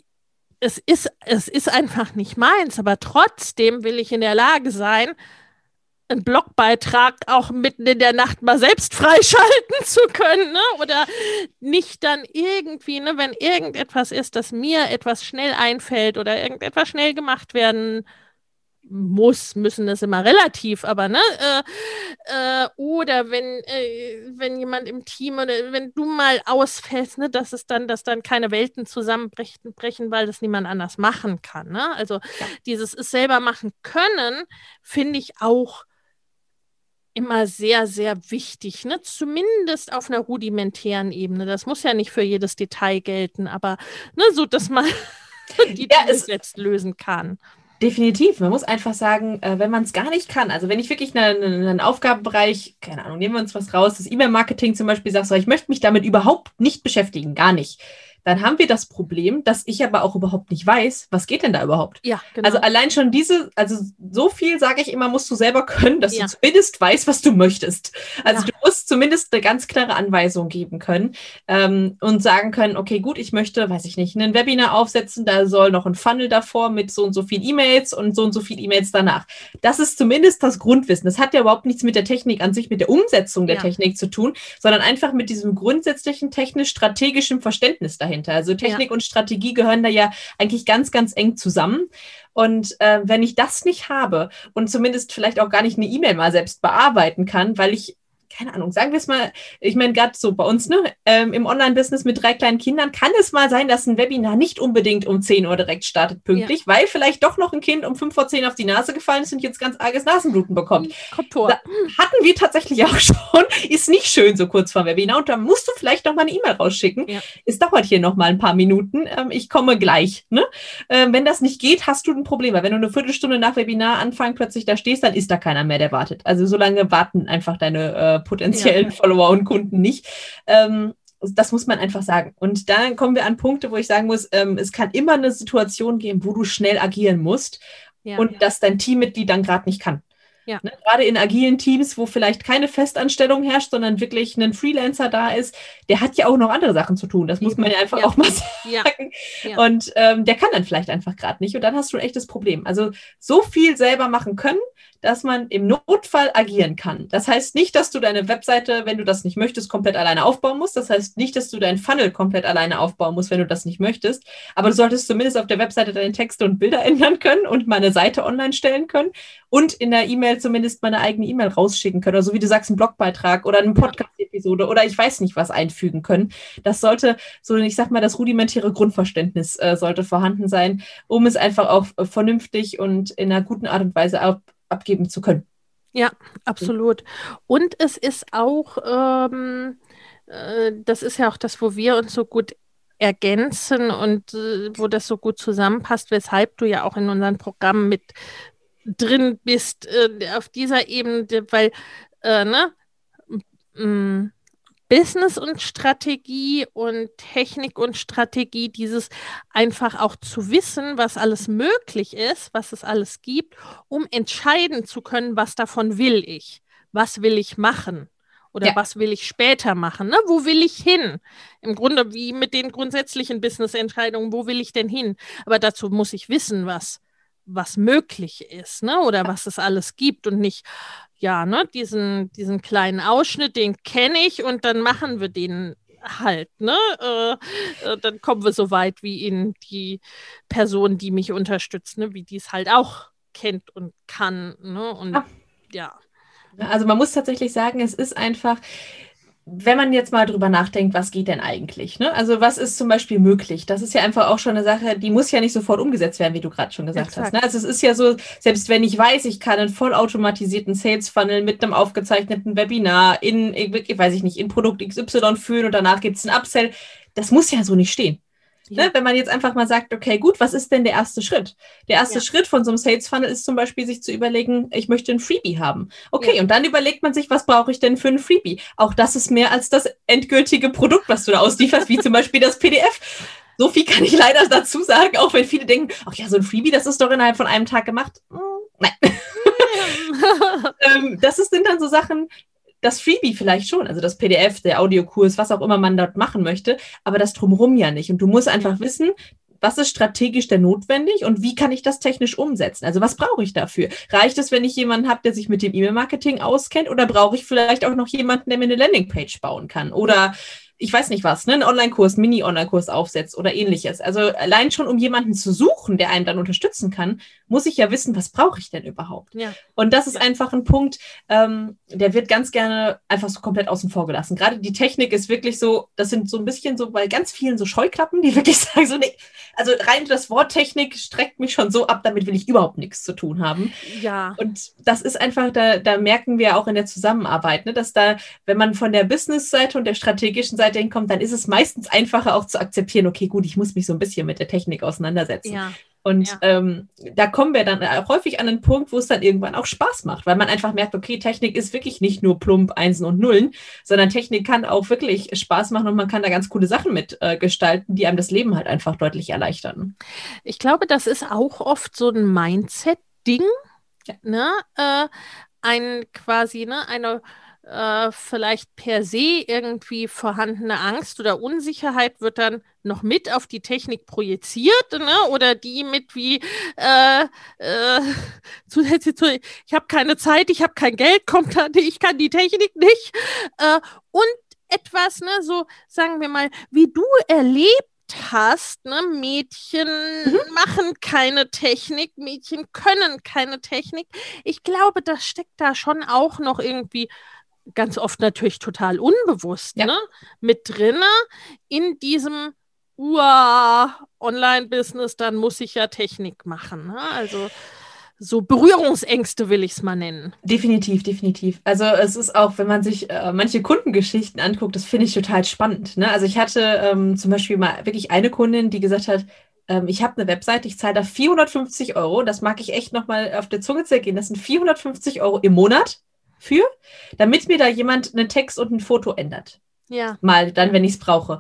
es ist, es ist einfach nicht meins, aber trotzdem will ich in der Lage sein, einen Blogbeitrag auch mitten in der Nacht mal selbst freischalten (laughs) zu können, ne? Oder nicht dann irgendwie, ne, wenn irgendetwas ist, dass mir etwas schnell einfällt oder irgendetwas schnell gemacht werden muss, müssen das immer relativ, aber ne, äh, äh, oder wenn, äh, wenn jemand im Team oder wenn du mal ausfällst, ne, dass es dann, dass dann keine Welten zusammenbrechen, brechen, weil das niemand anders machen kann. Ne? Also ja. dieses es selber machen können, finde ich auch immer sehr, sehr wichtig, ne? zumindest auf einer rudimentären Ebene. Das muss ja nicht für jedes Detail gelten, aber ne, so, dass man (laughs) die ja, Dinge selbst lösen kann. Definitiv. Man muss einfach sagen, äh, wenn man es gar nicht kann, also wenn ich wirklich einen, einen, Aufgabenbereich, keine Ahnung, nehmen wir uns was raus, das E-Mail-Marketing zum Beispiel, sagst so, ich möchte mich damit überhaupt nicht beschäftigen, gar nicht dann haben wir das Problem, dass ich aber auch überhaupt nicht weiß, was geht denn da überhaupt. Ja, genau. Also allein schon diese, also so viel sage ich immer, musst du selber können, dass ja. du zumindest weißt, was du möchtest. Also ja. du musst zumindest eine ganz klare Anweisung geben können ähm, und sagen können, okay, gut, ich möchte, weiß ich nicht, ein Webinar aufsetzen, da soll noch ein Funnel davor mit so und so viel E-Mails und so und so viel E-Mails danach. Das ist zumindest das Grundwissen. Das hat ja überhaupt nichts mit der Technik an sich, mit der Umsetzung der ja. Technik zu tun, sondern einfach mit diesem grundsätzlichen technisch-strategischen Verständnis dahinter dahinter. Also Technik ja. und Strategie gehören da ja eigentlich ganz, ganz eng zusammen. Und äh, wenn ich das nicht habe und zumindest vielleicht auch gar nicht eine E-Mail mal selbst bearbeiten kann, weil ich keine Ahnung, sagen wir es mal, ich meine, gerade so bei uns, ne, ähm, im Online-Business mit drei kleinen Kindern, kann es mal sein, dass ein Webinar nicht unbedingt um 10 Uhr direkt startet, pünktlich, ja. weil vielleicht doch noch ein Kind um 5 vor 10 auf die Nase gefallen ist und jetzt ganz arges Nasenbluten bekommt. Hm, kommt Tor. hatten wir tatsächlich (laughs) auch schon. Ist nicht schön so kurz vor Webinar und da musst du vielleicht noch mal eine E-Mail rausschicken. Ja. Es dauert hier noch mal ein paar Minuten. Ähm, ich komme gleich. Ne? Ähm, wenn das nicht geht, hast du ein Problem, weil wenn du eine Viertelstunde nach Webinar anfangen plötzlich da stehst, dann ist da keiner mehr, der wartet. Also so lange warten einfach deine äh, potenziellen ja. Follower und Kunden nicht. Ähm, das muss man einfach sagen. Und dann kommen wir an Punkte, wo ich sagen muss, ähm, es kann immer eine Situation geben, wo du schnell agieren musst ja, und ja. dass dein Teammitglied dann gerade nicht kann. Ja. Ne, gerade in agilen Teams, wo vielleicht keine Festanstellung herrscht, sondern wirklich ein Freelancer da ist, der hat ja auch noch andere Sachen zu tun. Das muss man ja einfach auch mal (laughs) sagen. Und ähm, der kann dann vielleicht einfach gerade nicht. Und dann hast du ein echtes Problem. Also so viel selber machen können, dass man im Notfall agieren kann. Das heißt nicht, dass du deine Webseite, wenn du das nicht möchtest, komplett alleine aufbauen musst. Das heißt nicht, dass du deinen Funnel komplett alleine aufbauen musst, wenn du das nicht möchtest. Aber du solltest zumindest auf der Webseite deine Texte und Bilder (laughs) ändern können und meine Seite online stellen können und in der E-Mail zumindest meine eigene E-Mail rausschicken können. Oder so wie du sagst, einen Blogbeitrag oder eine Podcast-Episode oder ich weiß nicht was einfügen können. Das sollte so, ich sag mal, das rudimentäre Grundverständnis äh, sollte vorhanden sein, um es einfach auch äh, vernünftig und in einer guten Art und Weise ab abgeben zu können. Ja, absolut. Und es ist auch, ähm, äh, das ist ja auch das, wo wir uns so gut ergänzen und äh, wo das so gut zusammenpasst, weshalb du ja auch in unseren Programmen mit drin bist äh, auf dieser Ebene, weil, äh, ne, Business und Strategie und Technik und Strategie, dieses einfach auch zu wissen, was alles möglich ist, was es alles gibt, um entscheiden zu können, was davon will ich, was will ich machen oder ja. was will ich später machen, ne? wo will ich hin? Im Grunde wie mit den grundsätzlichen Business-Entscheidungen, wo will ich denn hin? Aber dazu muss ich wissen, was was möglich ist, ne? Oder was es alles gibt und nicht, ja, ne, diesen, diesen kleinen Ausschnitt, den kenne ich und dann machen wir den halt, ne? Äh, äh, dann kommen wir so weit wie in die Person, die mich unterstützt, ne? Wie die es halt auch kennt und kann, ne? Und ja. ja. Also man muss tatsächlich sagen, es ist einfach, wenn man jetzt mal drüber nachdenkt, was geht denn eigentlich? Ne? Also was ist zum Beispiel möglich? Das ist ja einfach auch schon eine Sache, die muss ja nicht sofort umgesetzt werden, wie du gerade schon gesagt Exakt. hast. Ne? Also es ist ja so, selbst wenn ich weiß, ich kann einen vollautomatisierten Sales Funnel mit einem aufgezeichneten Webinar in, ich weiß ich nicht, in Produkt XY führen und danach gibt es ein Upsell, das muss ja so nicht stehen. Ja. Ne, wenn man jetzt einfach mal sagt, okay, gut, was ist denn der erste Schritt? Der erste ja. Schritt von so einem Sales Funnel ist zum Beispiel, sich zu überlegen, ich möchte ein Freebie haben. Okay, ja. und dann überlegt man sich, was brauche ich denn für ein Freebie? Auch das ist mehr als das endgültige Produkt, was du da auslieferst, wie zum Beispiel das PDF. So viel kann ich leider dazu sagen, auch wenn viele denken, ach ja, so ein Freebie, das ist doch innerhalb von einem Tag gemacht. Hm, nein. (laughs) ähm, das sind dann so Sachen, das Freebie vielleicht schon, also das PDF, der Audiokurs, was auch immer man dort machen möchte, aber das drumherum ja nicht. Und du musst einfach wissen, was ist strategisch denn notwendig und wie kann ich das technisch umsetzen? Also was brauche ich dafür? Reicht es, wenn ich jemanden habe, der sich mit dem E-Mail-Marketing auskennt oder brauche ich vielleicht auch noch jemanden, der mir eine Landingpage bauen kann? Oder ich weiß nicht was, ne, einen Online-Kurs, Mini-Online-Kurs aufsetzt oder ähnliches. Also allein schon, um jemanden zu suchen, der einen dann unterstützen kann, muss ich ja wissen, was brauche ich denn überhaupt? Ja. Und das ist einfach ein Punkt, ähm, der wird ganz gerne einfach so komplett außen vor gelassen. Gerade die Technik ist wirklich so, das sind so ein bisschen so bei ganz vielen so Scheuklappen, die (laughs) wirklich sagen, so, nee, also rein das Wort Technik streckt mich schon so ab, damit will ich überhaupt nichts zu tun haben. Ja. Und das ist einfach, da, da merken wir auch in der Zusammenarbeit, ne, dass da, wenn man von der Business-Seite und der strategischen Seite hinkommt, dann ist es meistens einfacher auch zu akzeptieren, okay, gut, ich muss mich so ein bisschen mit der Technik auseinandersetzen. Ja. Und ja. ähm, da kommen wir dann auch häufig an einen Punkt, wo es dann irgendwann auch Spaß macht, weil man einfach merkt, okay, Technik ist wirklich nicht nur plump Einsen und Nullen, sondern Technik kann auch wirklich Spaß machen und man kann da ganz coole Sachen mit äh, gestalten, die einem das Leben halt einfach deutlich erleichtern. Ich glaube, das ist auch oft so ein Mindset-Ding, ja. ne? Äh, ein quasi, ne, eine äh, vielleicht per se irgendwie vorhandene Angst oder Unsicherheit wird dann noch mit auf die Technik projiziert, ne? Oder die mit wie äh, äh, (laughs) zusätzlich zu, ich habe keine Zeit, ich habe kein Geld, kommt (laughs) dann, ich kann die Technik nicht. Äh, und etwas, ne, so sagen wir mal, wie du erlebt hast, ne, Mädchen mhm. machen keine Technik, Mädchen können keine Technik. Ich glaube, das steckt da schon auch noch irgendwie ganz oft natürlich total unbewusst, ja. ne? mit drinne in diesem Ur-Online-Business, dann muss ich ja Technik machen. Ne? Also so Berührungsängste will ich es mal nennen. Definitiv, definitiv. Also es ist auch, wenn man sich äh, manche Kundengeschichten anguckt, das finde ich total spannend. Ne? Also ich hatte ähm, zum Beispiel mal wirklich eine Kundin, die gesagt hat, ähm, ich habe eine Webseite, ich zahle da 450 Euro. Das mag ich echt nochmal auf der Zunge zergehen. Das sind 450 Euro im Monat für, damit mir da jemand einen Text und ein Foto ändert. Ja. Mal dann, wenn ich es brauche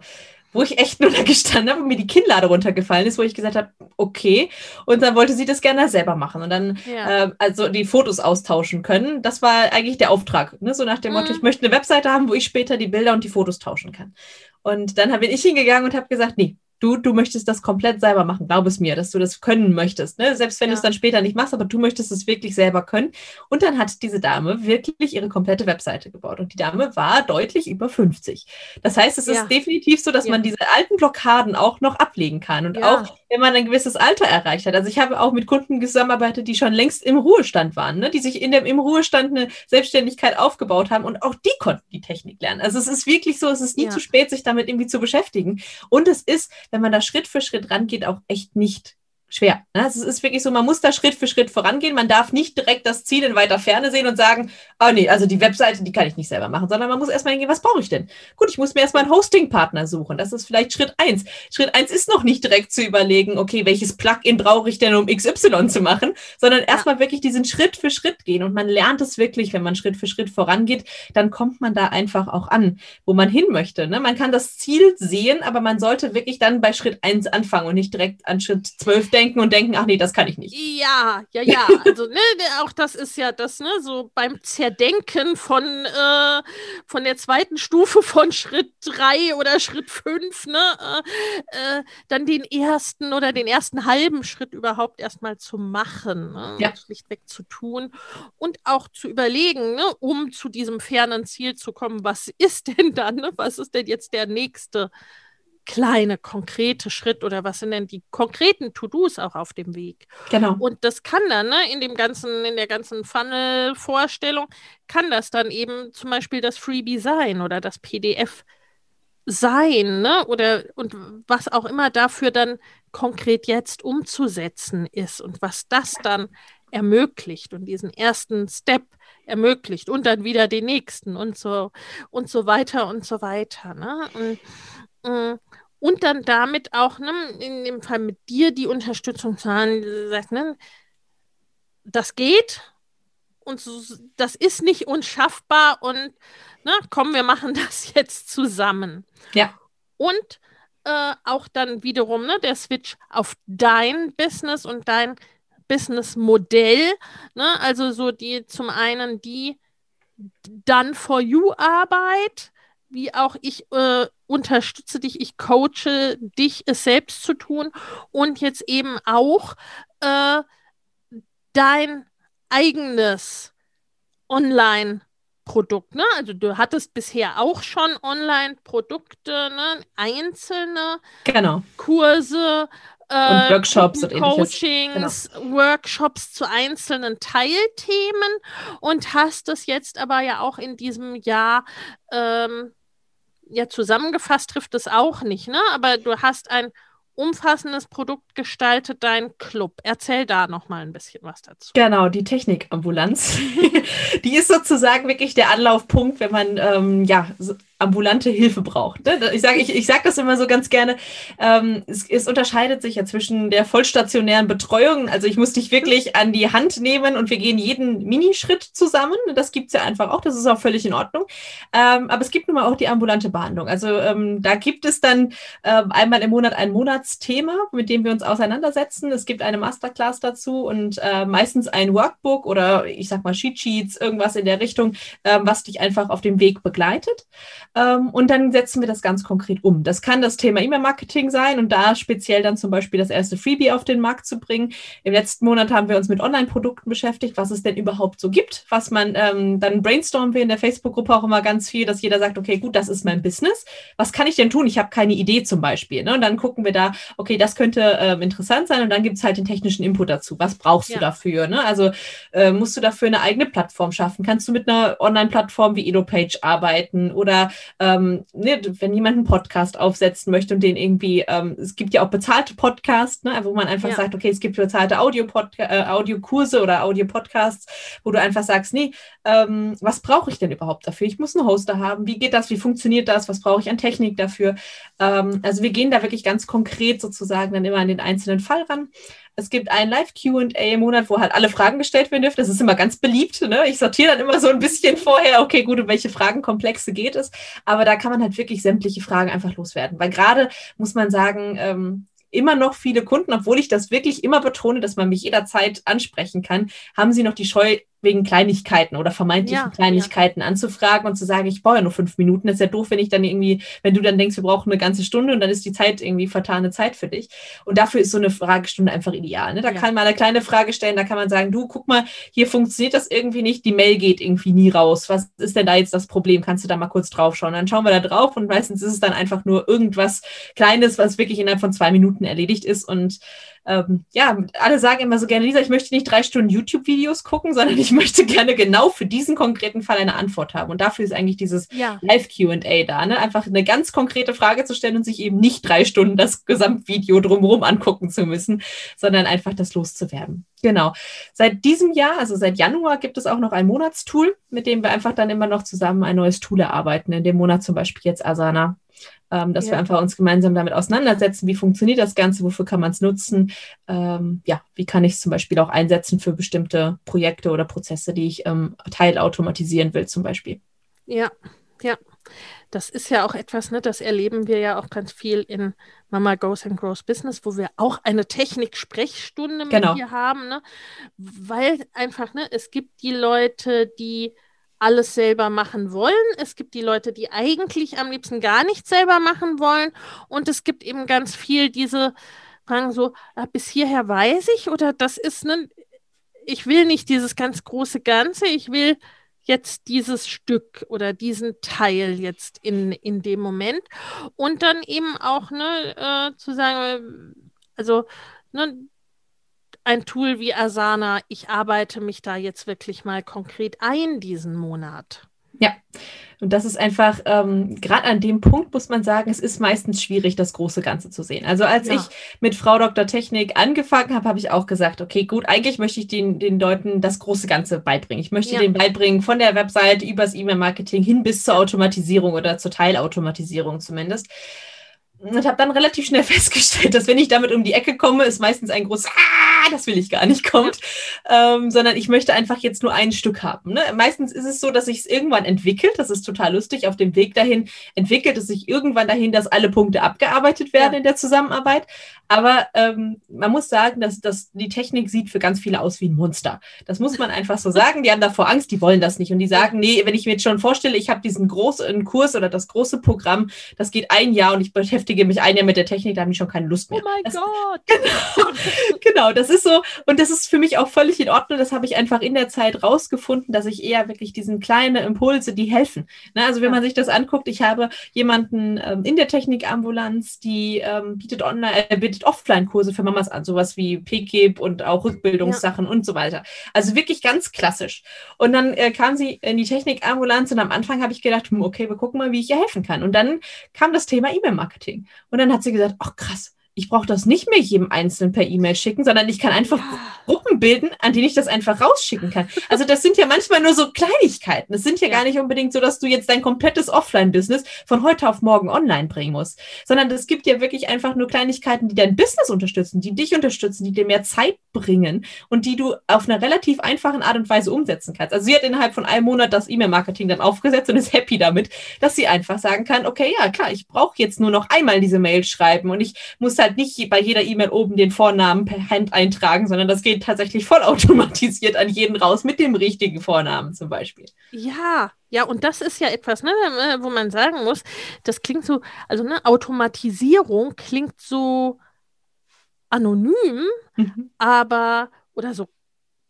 wo ich echt nur da gestanden habe und mir die Kinnlade runtergefallen ist, wo ich gesagt habe, okay. Und dann wollte sie das gerne selber machen und dann ja. äh, also die Fotos austauschen können. Das war eigentlich der Auftrag. Ne? So nach dem mhm. Motto, ich möchte eine Webseite haben, wo ich später die Bilder und die Fotos tauschen kann. Und dann bin ich hingegangen und habe gesagt, nee, du, du möchtest das komplett selber machen. Glaub es mir, dass du das können möchtest. Ne? Selbst wenn ja. du es dann später nicht machst, aber du möchtest es wirklich selber können. Und dann hat diese Dame wirklich ihre komplette Webseite gebaut. Und die Dame war deutlich über 50. Das heißt, es ja. ist definitiv so, dass ja. man diese alten Blockaden auch noch ablegen kann. Und auch wenn man ein gewisses Alter erreicht hat. Also ich habe auch mit Kunden zusammengearbeitet, die schon längst im Ruhestand waren, ne? die sich in dem, im Ruhestand eine Selbstständigkeit aufgebaut haben und auch die konnten die Technik lernen. Also es ist wirklich so, es ist nie zu spät, sich damit irgendwie zu beschäftigen. Und es ist wenn man da Schritt für Schritt rangeht, auch echt nicht schwer. Ne? Es ist wirklich so, man muss da Schritt für Schritt vorangehen. Man darf nicht direkt das Ziel in weiter Ferne sehen und sagen, oh nee, also die Webseite, die kann ich nicht selber machen, sondern man muss erstmal hingehen, was brauche ich denn? Gut, ich muss mir erstmal einen Hosting-Partner suchen. Das ist vielleicht Schritt eins. Schritt eins ist noch nicht direkt zu überlegen, okay, welches Plugin brauche ich denn, um XY zu machen, sondern erstmal ja. wirklich diesen Schritt für Schritt gehen. Und man lernt es wirklich, wenn man Schritt für Schritt vorangeht, dann kommt man da einfach auch an, wo man hin möchte. Ne? Man kann das Ziel sehen, aber man sollte wirklich dann bei Schritt eins anfangen und nicht direkt an Schritt zwölf denken und denken, ach nee, das kann ich nicht. Ja, ja, ja. Also, ne, auch das ist ja das, ne, so beim Zerdenken von, äh, von der zweiten Stufe von Schritt drei oder Schritt fünf, ne, äh, äh, dann den ersten oder den ersten halben Schritt überhaupt erstmal zu machen, ne, ja. schlichtweg zu tun und auch zu überlegen, ne, um zu diesem fernen Ziel zu kommen, was ist denn dann, ne, was ist denn jetzt der nächste kleine, konkrete Schritt oder was sind denn die konkreten To-Dos auch auf dem Weg? Genau. Und das kann dann, ne, in dem ganzen, in der ganzen Funnel-Vorstellung, kann das dann eben zum Beispiel das Freebie sein oder das PDF sein, ne? Oder und was auch immer dafür dann konkret jetzt umzusetzen ist und was das dann ermöglicht und diesen ersten Step ermöglicht und dann wieder den nächsten und so und so weiter und so weiter. Ne? Und, und dann damit auch, ne, in dem Fall mit dir die Unterstützung zu haben, sagt, ne, das geht und so, das ist nicht unschaffbar und ne, komm, wir machen (laughs) das jetzt zusammen. Ja. Und äh, auch dann wiederum ne, der Switch auf dein Business und dein Businessmodell, ne, also so die zum einen die Done for You Arbeit, wie auch ich äh, unterstütze dich, ich coache dich, es selbst zu tun und jetzt eben auch äh, dein eigenes Online- Produkt, ne? Also du hattest bisher auch schon Online-Produkte, ne? einzelne genau. Kurse, äh, und Workshops und Coachings, genau. Workshops zu einzelnen Teilthemen und hast das jetzt aber ja auch in diesem Jahr ähm, ja, zusammengefasst trifft es auch nicht, ne? Aber du hast ein umfassendes Produkt gestaltet, dein Club. Erzähl da noch mal ein bisschen was dazu. Genau, die Technikambulanz. (laughs) die ist sozusagen wirklich der Anlaufpunkt, wenn man ähm, ja ambulante Hilfe braucht. Ne? Ich sage ich, ich sag das immer so ganz gerne. Ähm, es, es, unterscheidet sich ja zwischen der vollstationären Betreuung, also ich muss dich wirklich an die Hand nehmen und wir gehen jeden Minischritt zusammen. Das gibt es ja einfach auch, das ist auch völlig in Ordnung. Ähm, aber es gibt nun mal auch die ambulante Behandlung. Also ähm, da gibt es dann ähm, einmal im Monat ein Monatsthema, mit dem wir uns auseinandersetzen. Es gibt eine Masterclass dazu und äh, meistens ein Workbook oder ich sag mal Sheet Sheets, irgendwas in der Richtung, äh, was dich einfach auf dem Weg begleitet. Ähm, und dann setzen wir das ganz konkret um. Das kann das Thema E-Mail-Marketing sein und da speziell dann zum Beispiel das erste Freebie auf den Markt zu bringen. Im letzten Monat haben wir uns mit Online-Produkten beschäftigt, was es denn überhaupt so gibt, was man, ähm, dann brainstormen wir in der Facebook-Gruppe auch immer ganz viel, dass jeder sagt, okay, gut, das ist mein Business. Was kann ich denn tun? Ich habe keine Idee zum Beispiel. Ne? Und dann gucken wir da, okay, das könnte ähm, interessant sein und dann gibt es halt den technischen Input dazu. Was brauchst ja. du dafür? Ne? Also äh, musst du dafür eine eigene Plattform schaffen? Kannst du mit einer Online-Plattform wie EloPage arbeiten? Oder ähm, ne, wenn jemand einen Podcast aufsetzen möchte und den irgendwie, ähm, es gibt ja auch bezahlte Podcasts, ne, wo man einfach ja. sagt, okay, es gibt bezahlte Audio-Kurse äh, Audio oder Audio-Podcasts, wo du einfach sagst, nee, ähm, was brauche ich denn überhaupt dafür? Ich muss einen Hoster haben. Wie geht das? Wie funktioniert das? Was brauche ich an Technik dafür? Ähm, also wir gehen da wirklich ganz konkret sozusagen dann immer an den einzelnen Fall ran. Es gibt ein Live-QA im Monat, wo halt alle Fragen gestellt werden dürfen. Das ist immer ganz beliebt. Ne? Ich sortiere dann immer so ein bisschen vorher, okay, gut, um welche Fragenkomplexe geht es. Aber da kann man halt wirklich sämtliche Fragen einfach loswerden. Weil gerade muss man sagen, ähm, immer noch viele Kunden, obwohl ich das wirklich immer betone, dass man mich jederzeit ansprechen kann, haben sie noch die Scheu, wegen Kleinigkeiten oder vermeintlichen ja, Kleinigkeiten ja. anzufragen und zu sagen, ich brauche ja nur fünf Minuten. Das ist ja doof, wenn ich dann irgendwie, wenn du dann denkst, wir brauchen eine ganze Stunde und dann ist die Zeit irgendwie vertane Zeit für dich. Und dafür ist so eine Fragestunde einfach ideal. Ne? Da ja. kann man eine kleine Frage stellen, da kann man sagen, du, guck mal, hier funktioniert das irgendwie nicht, die Mail geht irgendwie nie raus. Was ist denn da jetzt das Problem? Kannst du da mal kurz drauf schauen? Dann schauen wir da drauf und meistens ist es dann einfach nur irgendwas Kleines, was wirklich innerhalb von zwei Minuten erledigt ist und ähm, ja, alle sagen immer so gerne, Lisa, ich möchte nicht drei Stunden YouTube-Videos gucken, sondern ich möchte gerne genau für diesen konkreten Fall eine Antwort haben. Und dafür ist eigentlich dieses ja. Live-QA da, ne? Einfach eine ganz konkrete Frage zu stellen und sich eben nicht drei Stunden das Gesamtvideo drumherum angucken zu müssen, sondern einfach das loszuwerden. Genau. Seit diesem Jahr, also seit Januar, gibt es auch noch ein Monatstool, mit dem wir einfach dann immer noch zusammen ein neues Tool erarbeiten. In dem Monat zum Beispiel jetzt Asana ähm, dass ja. wir einfach uns gemeinsam damit auseinandersetzen, wie funktioniert das Ganze, wofür kann man es nutzen, ähm, ja, wie kann ich es zum Beispiel auch einsetzen für bestimmte Projekte oder Prozesse, die ich ähm, teilautomatisieren will zum Beispiel. Ja, ja. Das ist ja auch etwas, ne, das erleben wir ja auch ganz viel in Mama Goes and Grows Business, wo wir auch eine Technik-Sprechstunde mit genau. dir haben, ne? weil einfach, ne, es gibt die Leute, die alles selber machen wollen. Es gibt die Leute, die eigentlich am liebsten gar nichts selber machen wollen. Und es gibt eben ganz viel diese Fragen so, ah, bis hierher weiß ich oder das ist, ne, ich will nicht dieses ganz große Ganze, ich will jetzt dieses Stück oder diesen Teil jetzt in, in dem Moment. Und dann eben auch ne, äh, zu sagen, also ne, ein Tool wie Asana, ich arbeite mich da jetzt wirklich mal konkret ein diesen Monat. Ja, und das ist einfach, ähm, gerade an dem Punkt muss man sagen, es ist meistens schwierig, das große Ganze zu sehen. Also als ja. ich mit Frau Dr. Technik angefangen habe, habe ich auch gesagt, okay, gut, eigentlich möchte ich den, den Leuten das große Ganze beibringen. Ich möchte ja. denen beibringen, von der Website übers E-Mail-Marketing hin bis zur Automatisierung oder zur Teilautomatisierung zumindest und habe dann relativ schnell (laughs) festgestellt, dass wenn ich damit um die Ecke komme, ist meistens ein großes Ah, das will ich gar nicht kommt, ähm, sondern ich möchte einfach jetzt nur ein Stück haben. Ne? Meistens ist es so, dass sich es irgendwann entwickelt. Das ist total lustig. Auf dem Weg dahin entwickelt es sich irgendwann dahin, dass alle Punkte abgearbeitet werden ja. in der Zusammenarbeit. Aber ähm, man muss sagen, dass, dass die Technik sieht für ganz viele aus wie ein Monster. Das muss man einfach so sagen. Die haben davor Angst, die wollen das nicht. Und die sagen, nee, wenn ich mir jetzt schon vorstelle, ich habe diesen großen Kurs oder das große Programm, das geht ein Jahr und ich beschäftige mich ein Jahr mit der Technik, da haben die schon keine Lust mehr. Oh mein das, Gott! (laughs) Genau, genau, das ist so. Und das ist für mich auch völlig in Ordnung. Das habe ich einfach in der Zeit rausgefunden, dass ich eher wirklich diesen kleinen Impulse, die helfen. Ne? Also wenn man sich das anguckt, ich habe jemanden ähm, in der Technikambulanz, die ähm, bietet online, äh, bietet Offline-Kurse für Mamas an, sowas wie PKIP und auch Rückbildungssachen ja. und so weiter. Also wirklich ganz klassisch. Und dann äh, kam sie in die Technikambulanz und am Anfang habe ich gedacht, hm, okay, wir gucken mal, wie ich ihr helfen kann. Und dann kam das Thema E-Mail-Marketing. Und dann hat sie gesagt, ach krass, ich brauche das nicht mehr jedem Einzelnen per E-Mail schicken, sondern ich kann einfach ja. Gruppen bilden, an denen ich das einfach rausschicken kann. Also das sind ja manchmal nur so Kleinigkeiten. Es sind ja, ja, gar nicht unbedingt so, dass du jetzt dein komplettes Offline-Business von heute auf morgen online bringen musst, sondern es gibt ja wirklich einfach nur Kleinigkeiten, die dein Business unterstützen, die dich unterstützen, die dir mehr Zeit bringen und die du auf einer relativ einfachen Art und Weise umsetzen kannst. Also sie hat innerhalb von einem Monat das E-Mail-Marketing dann aufgesetzt und ist happy damit, dass sie einfach sagen kann, okay, ja klar, ich brauche jetzt nur noch einmal diese Mail schreiben und ich muss halt halt nicht bei jeder E-Mail oben den Vornamen per Hand eintragen, sondern das geht tatsächlich vollautomatisiert an jeden raus mit dem richtigen Vornamen zum Beispiel. Ja, ja, und das ist ja etwas, ne, wo man sagen muss, das klingt so, also ne, Automatisierung klingt so anonym, mhm. aber oder so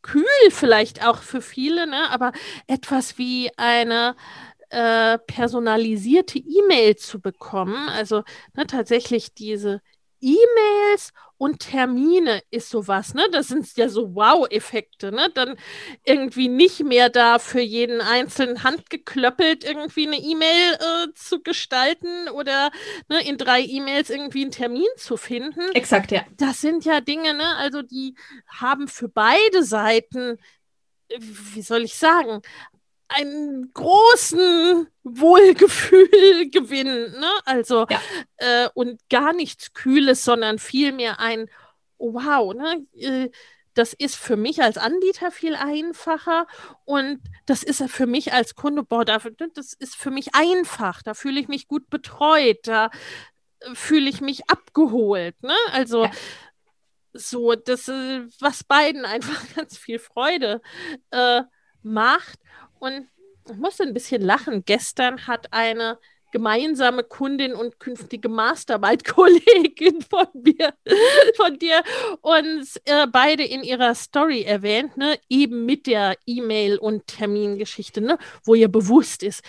kühl vielleicht auch für viele, ne, aber etwas wie eine äh, personalisierte E-Mail zu bekommen, also ne, tatsächlich diese E-Mails und Termine ist sowas, ne? Das sind ja so Wow-Effekte, ne? Dann irgendwie nicht mehr da für jeden einzelnen handgeklöppelt irgendwie eine E-Mail äh, zu gestalten oder ne, in drei E-Mails irgendwie einen Termin zu finden. Exakt, ja. Das sind ja Dinge, ne? Also die haben für beide Seiten, äh, wie soll ich sagen, einen großen Wohlgefühl (laughs) gewinnen. Ne? Also ja. äh, und gar nichts Kühles, sondern vielmehr ein Wow, ne? Äh, das ist für mich als Anbieter viel einfacher und das ist für mich als Kunde, boah, das ist für mich einfach, da fühle ich mich gut betreut, da fühle ich mich abgeholt. Ne? Also ja. so, das, äh, was beiden (laughs) einfach ganz viel Freude äh, macht. Und ich musste ein bisschen lachen. Gestern hat eine gemeinsame Kundin und künftige Mastermind-Kollegin (laughs) von mir, von dir, uns äh, beide in ihrer Story erwähnt, ne? eben mit der E-Mail- und Termingeschichte, ne? wo ihr bewusst ist,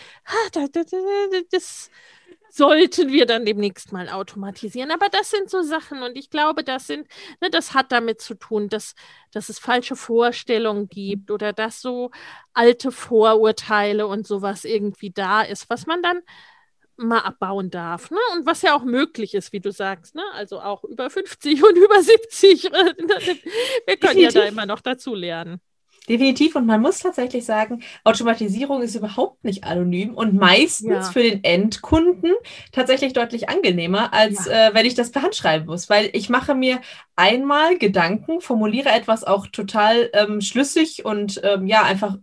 das, das, das sollten wir dann demnächst mal automatisieren. Aber das sind so Sachen und ich glaube, das sind, ne, das hat damit zu tun, dass, dass es falsche Vorstellungen gibt oder dass so alte Vorurteile und sowas irgendwie da ist, was man dann mal abbauen darf. Ne? Und was ja auch möglich ist, wie du sagst. Ne? Also auch über 50 und (laughs) über 70. Wir können ja da immer noch dazu lernen. Definitiv. Und man muss tatsächlich sagen, Automatisierung ist überhaupt nicht anonym und meistens ja. für den Endkunden tatsächlich deutlich angenehmer, als ja. äh, wenn ich das per Hand schreiben muss. Weil ich mache mir einmal Gedanken, formuliere etwas auch total ähm, schlüssig und ähm, ja, einfach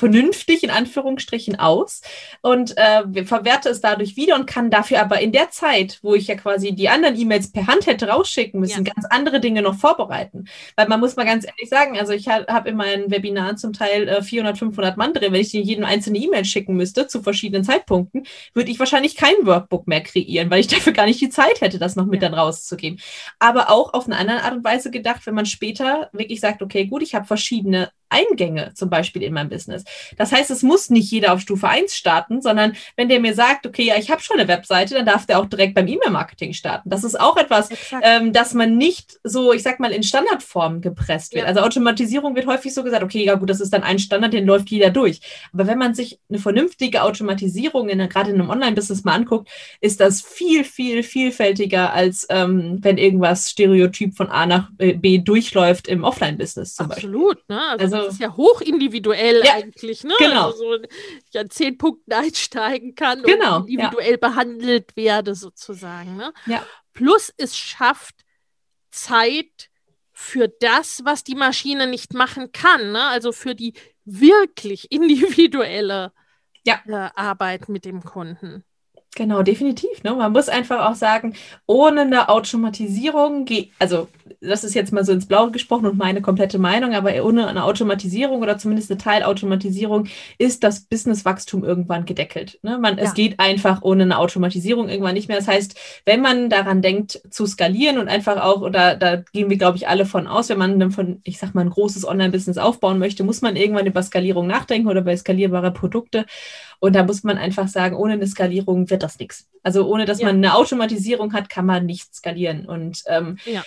vernünftig in Anführungsstrichen aus und äh, verwerte es dadurch wieder und kann dafür aber in der Zeit, wo ich ja quasi die anderen E-Mails per Hand hätte rausschicken müssen, ja. ganz andere Dinge noch vorbereiten. Weil man muss mal ganz ehrlich sagen, also ich habe in meinen Webinaren zum Teil äh, 400, 500 Mann drin. Wenn ich dir jedem einzelne E-Mail schicken müsste zu verschiedenen Zeitpunkten, würde ich wahrscheinlich kein Workbook mehr kreieren, weil ich dafür gar nicht die Zeit hätte, das noch mit ja. dann rauszugeben. Aber auch auf eine andere Art und Weise gedacht, wenn man später wirklich sagt, okay, gut, ich habe verschiedene Eingänge zum Beispiel in meinem Business. Das heißt, es muss nicht jeder auf Stufe 1 starten, sondern wenn der mir sagt, okay, ja, ich habe schon eine Webseite, dann darf der auch direkt beim E-Mail-Marketing starten. Das ist auch etwas, ähm, dass man nicht so, ich sag mal, in Standardform gepresst wird. Ja. Also Automatisierung wird häufig so gesagt, okay, ja gut, das ist dann ein Standard, den läuft jeder durch. Aber wenn man sich eine vernünftige Automatisierung in, gerade in einem Online-Business mal anguckt, ist das viel, viel vielfältiger, als ähm, wenn irgendwas Stereotyp von A nach B durchläuft im Offline-Business zum Absolut, Beispiel. Ne? Also, also das ist ja hochindividuell ja, eigentlich, ne? Genau. Also so, ich an zehn Punkten (laughs) einsteigen kann genau, und individuell ja. behandelt werde, sozusagen. Ne? Ja. Plus es schafft Zeit für das, was die Maschine nicht machen kann. Ne? Also für die wirklich (laughs) individuelle ja. äh, Arbeit mit dem Kunden. Genau, definitiv. Ne? Man muss einfach auch sagen, ohne eine Automatisierung, also das ist jetzt mal so ins Blaue gesprochen und meine komplette Meinung, aber ohne eine Automatisierung oder zumindest eine Teilautomatisierung ist das Businesswachstum irgendwann gedeckelt. Ne? Man, ja. Es geht einfach ohne eine Automatisierung irgendwann nicht mehr. Das heißt, wenn man daran denkt zu skalieren und einfach auch, oder da gehen wir, glaube ich, alle von aus, wenn man von, ich sag mal, ein großes Online-Business aufbauen möchte, muss man irgendwann über Skalierung nachdenken oder bei skalierbare Produkte. Und da muss man einfach sagen, ohne eine Skalierung wird das nichts. Also ohne dass ja. man eine Automatisierung hat, kann man nicht skalieren. Und ähm, ja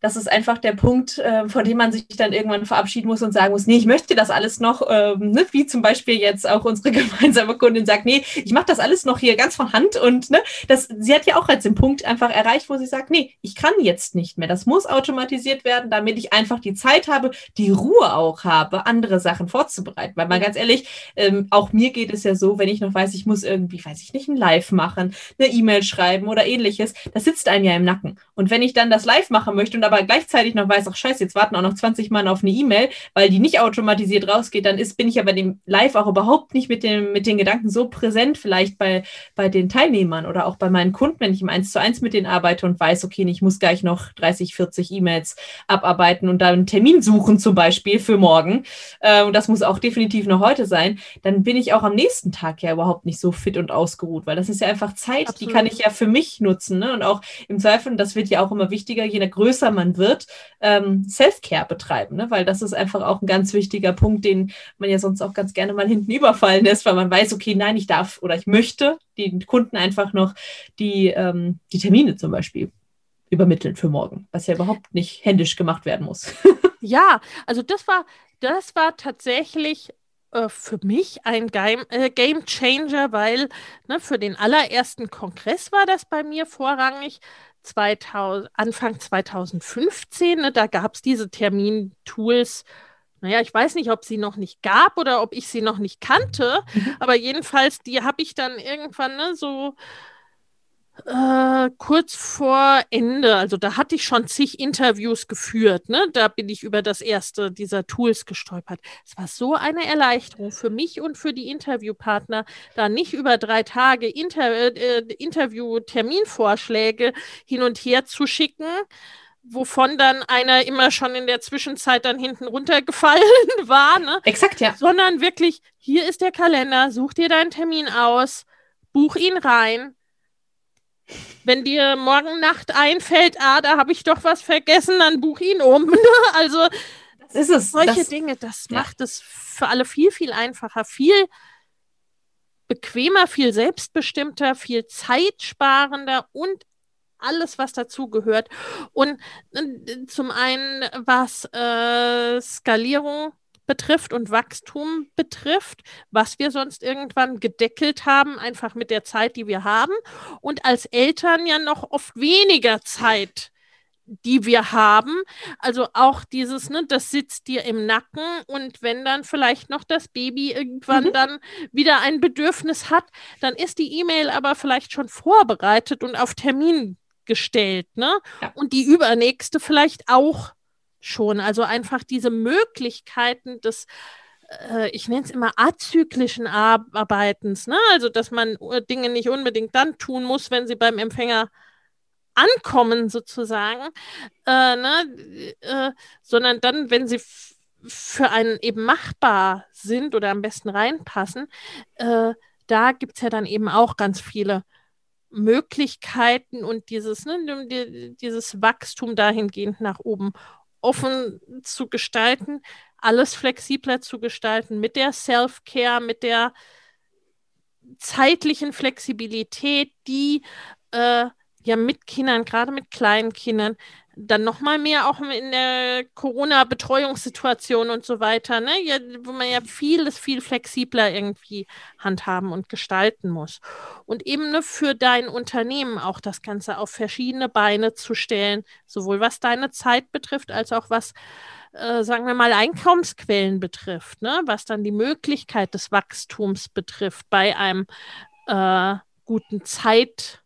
das ist einfach der Punkt, äh, von dem man sich dann irgendwann verabschieden muss und sagen muss, nee, ich möchte das alles noch, ähm, ne? wie zum Beispiel jetzt auch unsere (laughs) gemeinsame Kundin sagt, nee, ich mache das alles noch hier ganz von Hand und ne, das, sie hat ja auch jetzt den Punkt einfach erreicht, wo sie sagt, nee, ich kann jetzt nicht mehr. Das muss automatisiert werden, damit ich einfach die Zeit habe, die Ruhe auch habe, andere Sachen vorzubereiten. Weil mal ganz ehrlich, ähm, auch mir geht es ja so, wenn ich noch weiß, ich muss irgendwie, weiß ich nicht, ein Live machen, eine E-Mail schreiben oder ähnliches, das sitzt einem ja im Nacken. Und wenn ich dann das Live machen möchte und aber gleichzeitig noch weiß, ach scheiße, jetzt warten auch noch 20 Mann auf eine E-Mail, weil die nicht automatisiert rausgeht, dann ist, bin ich ja bei dem Live auch überhaupt nicht mit, dem, mit den Gedanken so präsent, vielleicht bei, bei den Teilnehmern oder auch bei meinen Kunden, wenn ich im 1 zu 1 mit denen arbeite und weiß, okay, ich muss gleich noch 30, 40 E-Mails abarbeiten und dann einen Termin suchen, zum Beispiel für morgen. Äh, und das muss auch definitiv noch heute sein, dann bin ich auch am nächsten Tag ja überhaupt nicht so fit und ausgeruht, weil das ist ja einfach Zeit, Absolut. die kann ich ja für mich nutzen. Ne? Und auch im Zweifel, und das wird ja auch immer wichtiger, je größer man wird, ähm, Self-Care betreiben, ne? weil das ist einfach auch ein ganz wichtiger Punkt, den man ja sonst auch ganz gerne mal hinten überfallen lässt, weil man weiß, okay, nein, ich darf oder ich möchte den Kunden einfach noch die, ähm, die Termine zum Beispiel übermitteln für morgen, was ja überhaupt nicht händisch gemacht werden muss. (laughs) ja, also das war, das war tatsächlich äh, für mich ein Game, äh, Game Changer, weil ne, für den allerersten Kongress war das bei mir vorrangig. 2000, Anfang 2015, ne, da gab es diese Termintools. Naja, ich weiß nicht, ob sie noch nicht gab oder ob ich sie noch nicht kannte, mhm. aber jedenfalls, die habe ich dann irgendwann ne, so äh, kurz vor Ende, also da hatte ich schon zig Interviews geführt, ne? Da bin ich über das erste dieser Tools gestolpert. Es war so eine Erleichterung für mich und für die Interviewpartner, da nicht über drei Tage Inter äh, Interview-Terminvorschläge hin und her zu schicken, wovon dann einer immer schon in der Zwischenzeit dann hinten runtergefallen (laughs) war, ne? Exakt, ja. Sondern wirklich, hier ist der Kalender, such dir deinen Termin aus, buch ihn rein, wenn dir morgen Nacht einfällt, ah, da habe ich doch was vergessen, dann buch ihn um. (laughs) also das ist es. solche das, Dinge, das ja. macht es für alle viel, viel einfacher, viel bequemer, viel selbstbestimmter, viel zeitsparender und alles, was dazu gehört. Und äh, zum einen, was äh, Skalierung betrifft und Wachstum betrifft, was wir sonst irgendwann gedeckelt haben, einfach mit der Zeit, die wir haben. Und als Eltern ja noch oft weniger Zeit die wir haben. Also auch dieses, ne, das sitzt dir im Nacken und wenn dann vielleicht noch das Baby irgendwann mhm. dann wieder ein Bedürfnis hat, dann ist die E-Mail aber vielleicht schon vorbereitet und auf Termin gestellt, ne? Ja. Und die übernächste vielleicht auch schon. Also einfach diese Möglichkeiten des, äh, ich nenne es immer azyklischen Arbeitens, ne? also dass man äh, Dinge nicht unbedingt dann tun muss, wenn sie beim Empfänger ankommen sozusagen, äh, ne? Äh, sondern dann, wenn sie für einen eben machbar sind oder am besten reinpassen, äh, da gibt es ja dann eben auch ganz viele Möglichkeiten und dieses, ne, dieses Wachstum dahingehend nach oben offen zu gestalten, alles flexibler zu gestalten, mit der Self-Care, mit der zeitlichen Flexibilität, die äh, ja mit Kindern, gerade mit kleinen Kindern, dann nochmal mehr auch in der Corona-Betreuungssituation und so weiter, ne? Ja, wo man ja vieles viel flexibler irgendwie handhaben und gestalten muss. Und eben ne, für dein Unternehmen auch das Ganze auf verschiedene Beine zu stellen, sowohl was deine Zeit betrifft, als auch was, äh, sagen wir mal, Einkommensquellen betrifft, ne? was dann die Möglichkeit des Wachstums betrifft bei einem äh, guten Zeit-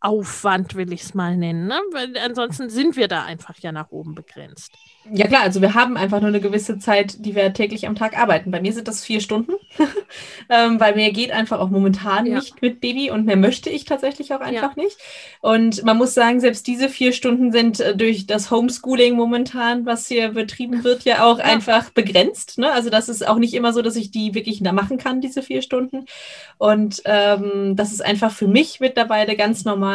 Zeitaufwand, will ich es mal nennen. Ne? Weil ansonsten sind wir da einfach ja nach oben begrenzt. Ja klar, also wir haben einfach nur eine gewisse Zeit, die wir täglich am Tag arbeiten. Bei mir sind das vier Stunden, (laughs) ähm, weil mir geht einfach auch momentan ja. nicht mit Baby und mehr möchte ich tatsächlich auch einfach ja. nicht. Und man muss sagen, selbst diese vier Stunden sind äh, durch das Homeschooling momentan, was hier betrieben wird, ja auch ja. einfach begrenzt. Ne? Also das ist auch nicht immer so, dass ich die wirklich machen kann, diese vier Stunden. Und ähm, das ist einfach für mich mittlerweile ganz normal,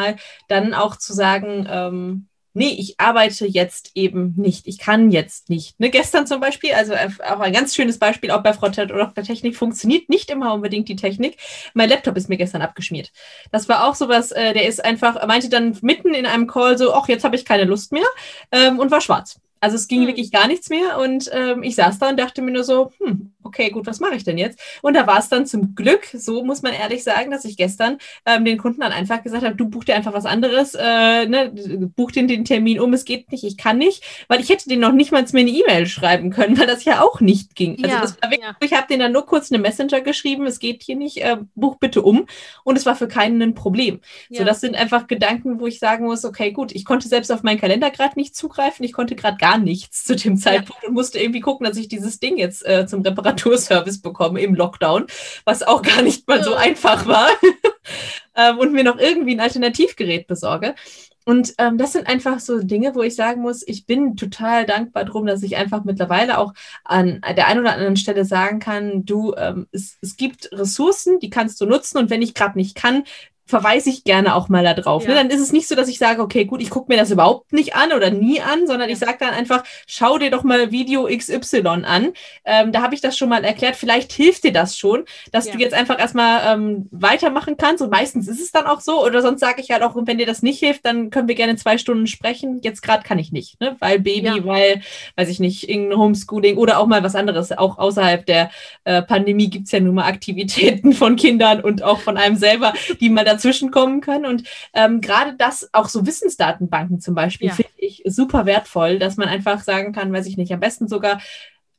dann auch zu sagen, ähm, nee, ich arbeite jetzt eben nicht, ich kann jetzt nicht. Ne, gestern zum Beispiel, also auch ein ganz schönes Beispiel, auch bei Frontend oder auch bei Technik, funktioniert nicht immer unbedingt die Technik. Mein Laptop ist mir gestern abgeschmiert. Das war auch sowas, äh, der ist einfach, meinte dann mitten in einem Call so, ach, jetzt habe ich keine Lust mehr ähm, und war schwarz. Also es ging hm. wirklich gar nichts mehr und ähm, ich saß da und dachte mir nur so, hm, okay, gut, was mache ich denn jetzt? Und da war es dann zum Glück, so muss man ehrlich sagen, dass ich gestern ähm, den Kunden dann einfach gesagt habe, du buch dir einfach was anderes, äh, ne, buch den, den Termin um, es geht nicht, ich kann nicht, weil ich hätte den noch nicht mal mir eine E-Mail schreiben können, weil das ja auch nicht ging. Also ja, das war wirklich, ja. ich habe den dann nur kurz eine Messenger geschrieben, es geht hier nicht, äh, buch bitte um und es war für keinen ein Problem. Ja. So, das sind einfach Gedanken, wo ich sagen muss, okay, gut, ich konnte selbst auf meinen Kalender gerade nicht zugreifen, ich konnte gerade gar nichts zu dem Zeitpunkt und musste irgendwie gucken, dass ich dieses Ding jetzt äh, zum Reparatur Reparaturservice bekommen im Lockdown, was auch gar nicht mal so einfach war. (laughs) ähm, und mir noch irgendwie ein Alternativgerät besorge. Und ähm, das sind einfach so Dinge, wo ich sagen muss, ich bin total dankbar drum, dass ich einfach mittlerweile auch an der einen oder anderen Stelle sagen kann, du, ähm, es, es gibt Ressourcen, die kannst du nutzen und wenn ich gerade nicht kann, verweise ich gerne auch mal da drauf. Ne? Ja. Ne? Dann ist es nicht so, dass ich sage, okay, gut, ich gucke mir das überhaupt nicht an oder nie an, sondern ja. ich sage dann einfach, schau dir doch mal Video XY an. Ähm, da habe ich das schon mal erklärt. Vielleicht hilft dir das schon, dass ja. du jetzt einfach erstmal ähm, weitermachen kannst. Und meistens ist es dann auch so. Oder sonst sage ich halt auch, wenn dir das nicht hilft, dann können wir gerne zwei Stunden sprechen. Jetzt gerade kann ich nicht, ne? weil Baby, weil, weiß ich nicht, irgendein Homeschooling oder auch mal was anderes. Auch außerhalb der äh, Pandemie gibt's ja nun mal Aktivitäten von Kindern und auch von einem selber, die mal dazwischen kommen können. Und ähm, gerade das, auch so Wissensdatenbanken zum Beispiel, ja. finde ich super wertvoll, dass man einfach sagen kann, weiß ich nicht, am besten sogar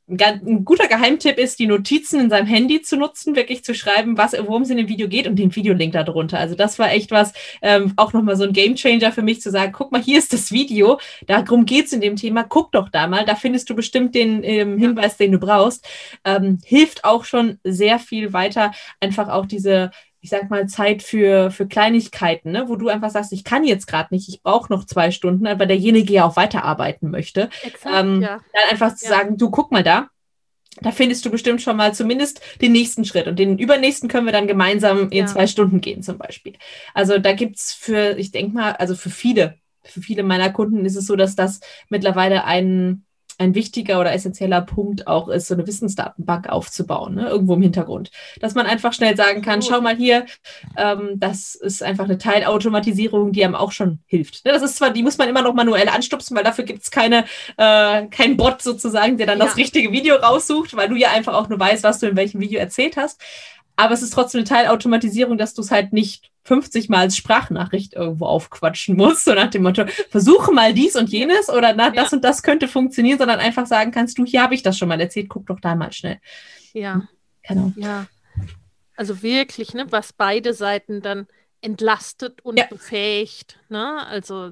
ein guter Geheimtipp ist, die Notizen in seinem Handy zu nutzen, wirklich zu schreiben, was, worum es in dem Video geht und den Videolink darunter. Also das war echt was, ähm, auch nochmal so ein Gamechanger für mich zu sagen, guck mal, hier ist das Video, darum geht's in dem Thema, guck doch da mal, da findest du bestimmt den ähm, Hinweis, den du brauchst. Ähm, hilft auch schon sehr viel weiter, einfach auch diese ich sag mal, Zeit für, für Kleinigkeiten, ne? wo du einfach sagst, ich kann jetzt gerade nicht, ich brauche noch zwei Stunden, aber derjenige ja auch weiterarbeiten möchte. Exakt, ähm, ja. Dann einfach zu ja. sagen, du guck mal da, da findest du bestimmt schon mal zumindest den nächsten Schritt und den übernächsten können wir dann gemeinsam in ja. zwei Stunden gehen zum Beispiel. Also da gibt es für, ich denke mal, also für viele, für viele meiner Kunden ist es so, dass das mittlerweile ein ein wichtiger oder essentieller Punkt auch ist, so eine Wissensdatenbank aufzubauen, ne? irgendwo im Hintergrund. Dass man einfach schnell sagen kann, schau mal hier, ähm, das ist einfach eine Teilautomatisierung, die einem auch schon hilft. Ne? Das ist zwar, die muss man immer noch manuell anstupsen, weil dafür gibt es keine, äh, kein Bot sozusagen, der dann ja. das richtige Video raussucht, weil du ja einfach auch nur weißt, was du in welchem Video erzählt hast. Aber es ist trotzdem eine Teilautomatisierung, dass du es halt nicht 50 Mal als Sprachnachricht irgendwo aufquatschen musst, so nach dem Motto, versuche mal dies und jenes oder na, das ja. und das könnte funktionieren, sondern einfach sagen kannst, du, hier habe ich das schon mal erzählt, guck doch da mal schnell. Ja. Genau. Ja. Also wirklich, ne, was beide Seiten dann entlastet und ja. befähigt, ne? Also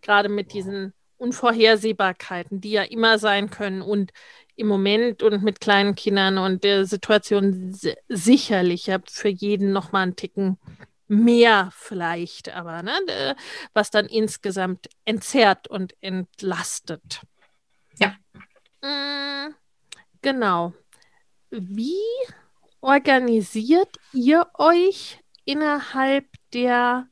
gerade mit diesen Unvorhersehbarkeiten, die ja immer sein können und im Moment und mit kleinen Kindern und der Situation sicherlich ja, für jeden noch mal einen Ticken mehr vielleicht, aber ne, was dann insgesamt entzerrt und entlastet. Ja. Mm, genau. Wie organisiert ihr euch innerhalb der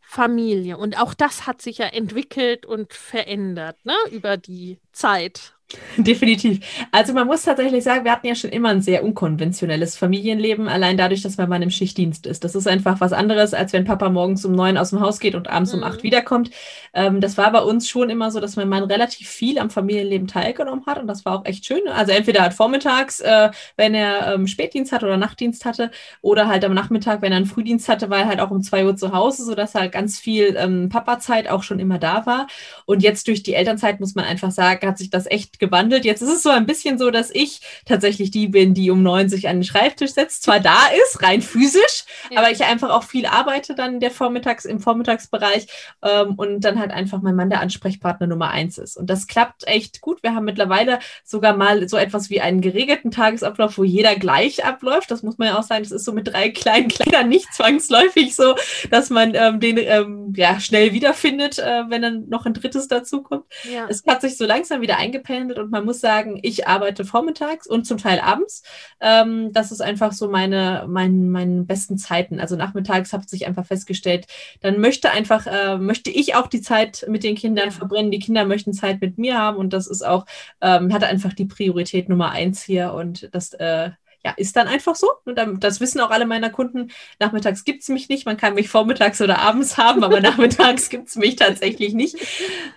Familie? Und auch das hat sich ja entwickelt und verändert ne, über die Zeit. (laughs) Definitiv. Also man muss tatsächlich sagen, wir hatten ja schon immer ein sehr unkonventionelles Familienleben, allein dadurch, dass mein Mann im Schichtdienst ist. Das ist einfach was anderes, als wenn Papa morgens um neun aus dem Haus geht und abends mhm. um acht wiederkommt. Ähm, das war bei uns schon immer so, dass mein Mann relativ viel am Familienleben teilgenommen hat und das war auch echt schön. Also entweder halt vormittags, äh, wenn er ähm, Spätdienst hatte oder Nachtdienst hatte, oder halt am Nachmittag, wenn er einen Frühdienst hatte, war er halt auch um zwei Uhr zu Hause, sodass halt ganz viel ähm, Papa-Zeit auch schon immer da war. Und jetzt durch die Elternzeit muss man einfach sagen, hat sich das echt gewandelt. Jetzt ist es so ein bisschen so, dass ich tatsächlich die bin, die um 90 an den Schreibtisch setzt, zwar da ist, rein physisch, ja. aber ich einfach auch viel arbeite dann der Vormittags, im Vormittagsbereich ähm, und dann halt einfach mein Mann der Ansprechpartner Nummer eins ist. Und das klappt echt gut. Wir haben mittlerweile sogar mal so etwas wie einen geregelten Tagesablauf, wo jeder gleich abläuft. Das muss man ja auch sagen, das ist so mit drei kleinen Kleidern nicht zwangsläufig so, dass man ähm, den ähm, ja schnell wiederfindet, äh, wenn dann noch ein drittes dazukommt. Es hat sich so langsam wieder eingependelt gearbeitet und man muss sagen, ich arbeite vormittags und zum Teil abends. Ähm, das ist einfach so meine, mein, meine besten Zeiten. Also nachmittags habe ich einfach festgestellt, dann möchte einfach, äh, möchte ich auch die Zeit mit den Kindern verbrennen. Die Kinder möchten Zeit mit mir haben und das ist auch, ähm, hat einfach die Priorität Nummer eins hier und das äh, ja, ist dann einfach so. Und das wissen auch alle meiner Kunden. Nachmittags gibt es mich nicht. Man kann mich vormittags oder abends (laughs) haben, aber nachmittags gibt es mich tatsächlich nicht.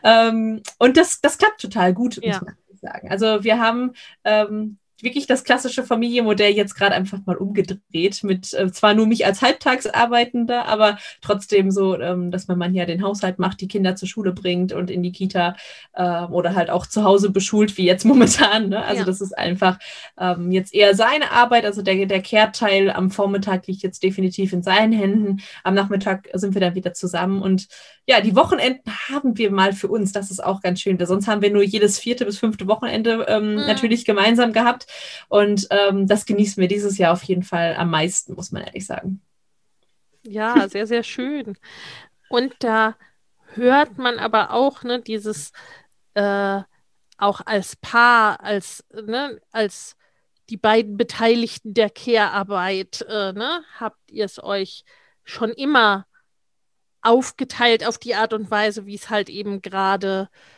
Ähm, und das, das klappt total gut, ja. muss man sagen. Also wir haben ähm, wirklich das klassische Familienmodell jetzt gerade einfach mal umgedreht mit äh, zwar nur mich als Halbtagsarbeitender, aber trotzdem so, ähm, dass mein Mann ja den Haushalt macht, die Kinder zur Schule bringt und in die Kita äh, oder halt auch zu Hause beschult, wie jetzt (laughs) momentan. Ne? Also ja. das ist einfach ähm, jetzt eher seine Arbeit, also der, der Kehrteil am Vormittag liegt jetzt definitiv in seinen Händen. Am Nachmittag sind wir dann wieder zusammen und ja, die Wochenenden haben wir mal für uns. Das ist auch ganz schön, weil sonst haben wir nur jedes vierte bis fünfte Wochenende ähm, mhm. natürlich gemeinsam gehabt. Und ähm, das genießen wir dieses Jahr auf jeden Fall am meisten, muss man ehrlich sagen. Ja, sehr, sehr schön. Und da hört man aber auch ne, dieses, äh, auch als Paar, als, ne, als die beiden Beteiligten der Care-Arbeit, äh, ne, habt ihr es euch schon immer aufgeteilt auf die Art und Weise, wie es halt eben gerade äh,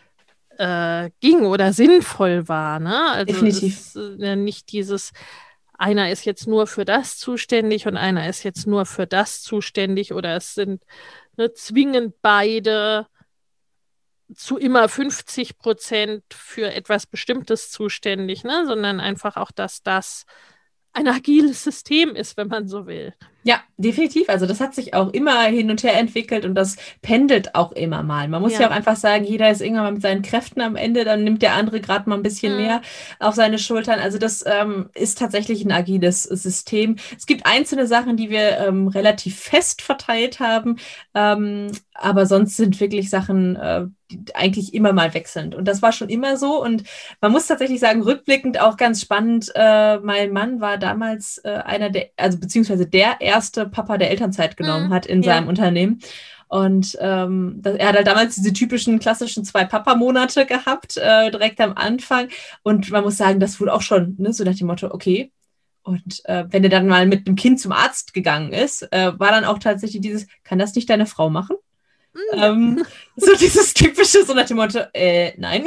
ging oder sinnvoll war. Ne? Also Definitiv. Ist, äh, nicht dieses, einer ist jetzt nur für das zuständig und einer ist jetzt nur für das zuständig oder es sind ne, zwingend beide zu immer 50 Prozent für etwas Bestimmtes zuständig, ne? sondern einfach auch, dass das ein agiles System ist, wenn man so will. Ja, definitiv. Also das hat sich auch immer hin und her entwickelt und das pendelt auch immer mal. Man muss ja, ja auch einfach sagen, jeder ist irgendwann mal mit seinen Kräften am Ende, dann nimmt der andere gerade mal ein bisschen mhm. mehr auf seine Schultern. Also das ähm, ist tatsächlich ein agiles System. Es gibt einzelne Sachen, die wir ähm, relativ fest verteilt haben, ähm, aber sonst sind wirklich Sachen, äh, eigentlich immer mal wechselnd. Und das war schon immer so. Und man muss tatsächlich sagen, rückblickend auch ganz spannend. Äh, mein Mann war damals äh, einer der, also beziehungsweise der erste Papa, der Elternzeit genommen mhm, hat in ja. seinem Unternehmen. Und ähm, das, er hat halt damals diese typischen klassischen zwei Papa-Monate gehabt, äh, direkt am Anfang. Und man muss sagen, das wurde auch schon ne, so nach dem Motto, okay. Und äh, wenn er dann mal mit dem Kind zum Arzt gegangen ist, äh, war dann auch tatsächlich dieses, kann das nicht deine Frau machen? Ähm, so dieses typische, so nach dem Motto, äh, nein.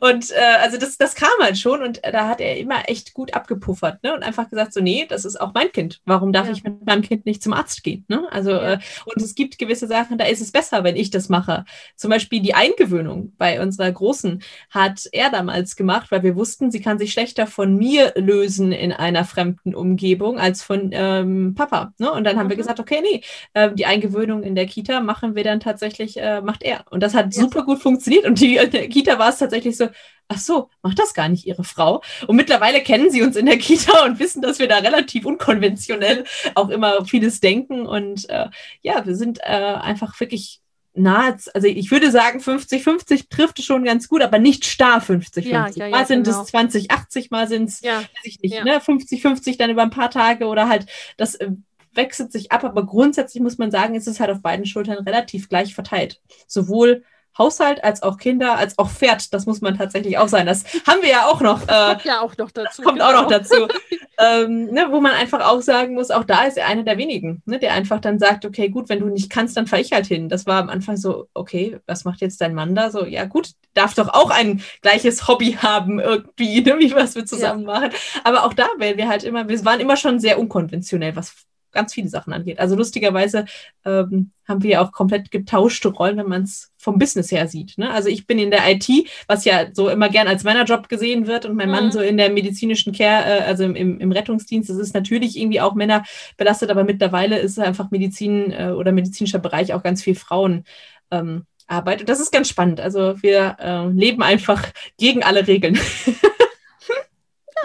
Und äh, also das, das kam halt schon und äh, da hat er immer echt gut abgepuffert ne? und einfach gesagt, so, nee, das ist auch mein Kind. Warum darf ja. ich mit meinem Kind nicht zum Arzt gehen? Ne? Also, ja. äh, und es gibt gewisse Sachen, da ist es besser, wenn ich das mache. Zum Beispiel die Eingewöhnung bei unserer Großen hat er damals gemacht, weil wir wussten, sie kann sich schlechter von mir lösen in einer fremden Umgebung als von ähm, Papa. Ne? Und dann haben mhm. wir gesagt, okay, nee, äh, die Eingewöhnung in der Kita machen wir dann tatsächlich, äh, macht er. Und das hat ja. super gut funktioniert. Und die, in der Kita war es tatsächlich so, ach so, macht das gar nicht ihre Frau. Und mittlerweile kennen sie uns in der Kita und wissen, dass wir da relativ unkonventionell auch immer vieles denken. Und äh, ja, wir sind äh, einfach wirklich nah, also ich würde sagen 50-50 trifft es schon ganz gut, aber nicht starr 50-50. Ja, ja, ja, mal sind genau. es 20-80, mal sind es, weiß ich nicht, ne, 50-50 dann über ein paar Tage oder halt das äh, wechselt sich ab, aber grundsätzlich muss man sagen, ist es halt auf beiden Schultern relativ gleich verteilt. Sowohl Haushalt als auch Kinder, als auch Pferd. Das muss man tatsächlich auch sein. Das haben wir ja auch noch. Äh, kommt ja auch noch dazu. Kommt genau. auch noch genau. dazu. (laughs) ähm, ne, wo man einfach auch sagen muss, auch da ist er einer der wenigen, ne, der einfach dann sagt, okay, gut, wenn du nicht kannst, dann fahre ich halt hin. Das war am Anfang so, okay, was macht jetzt dein Mann da? So, ja gut, darf doch auch ein gleiches Hobby haben irgendwie, ne, wie was wir zusammen ja. machen. Aber auch da werden wir halt immer, wir waren immer schon sehr unkonventionell, was ganz viele Sachen angeht. Also lustigerweise ähm, haben wir auch komplett getauschte Rollen, wenn man es vom Business her sieht. Ne? Also ich bin in der IT, was ja so immer gern als Männerjob gesehen wird und mein mhm. Mann so in der medizinischen Care, äh, also im, im, Rettungsdienst. Das ist natürlich irgendwie auch Männer belastet, aber mittlerweile ist einfach Medizin äh, oder medizinischer Bereich auch ganz viel Frauen. Ähm, Arbeit. Und das ist ganz spannend. Also wir äh, leben einfach gegen alle Regeln. (laughs)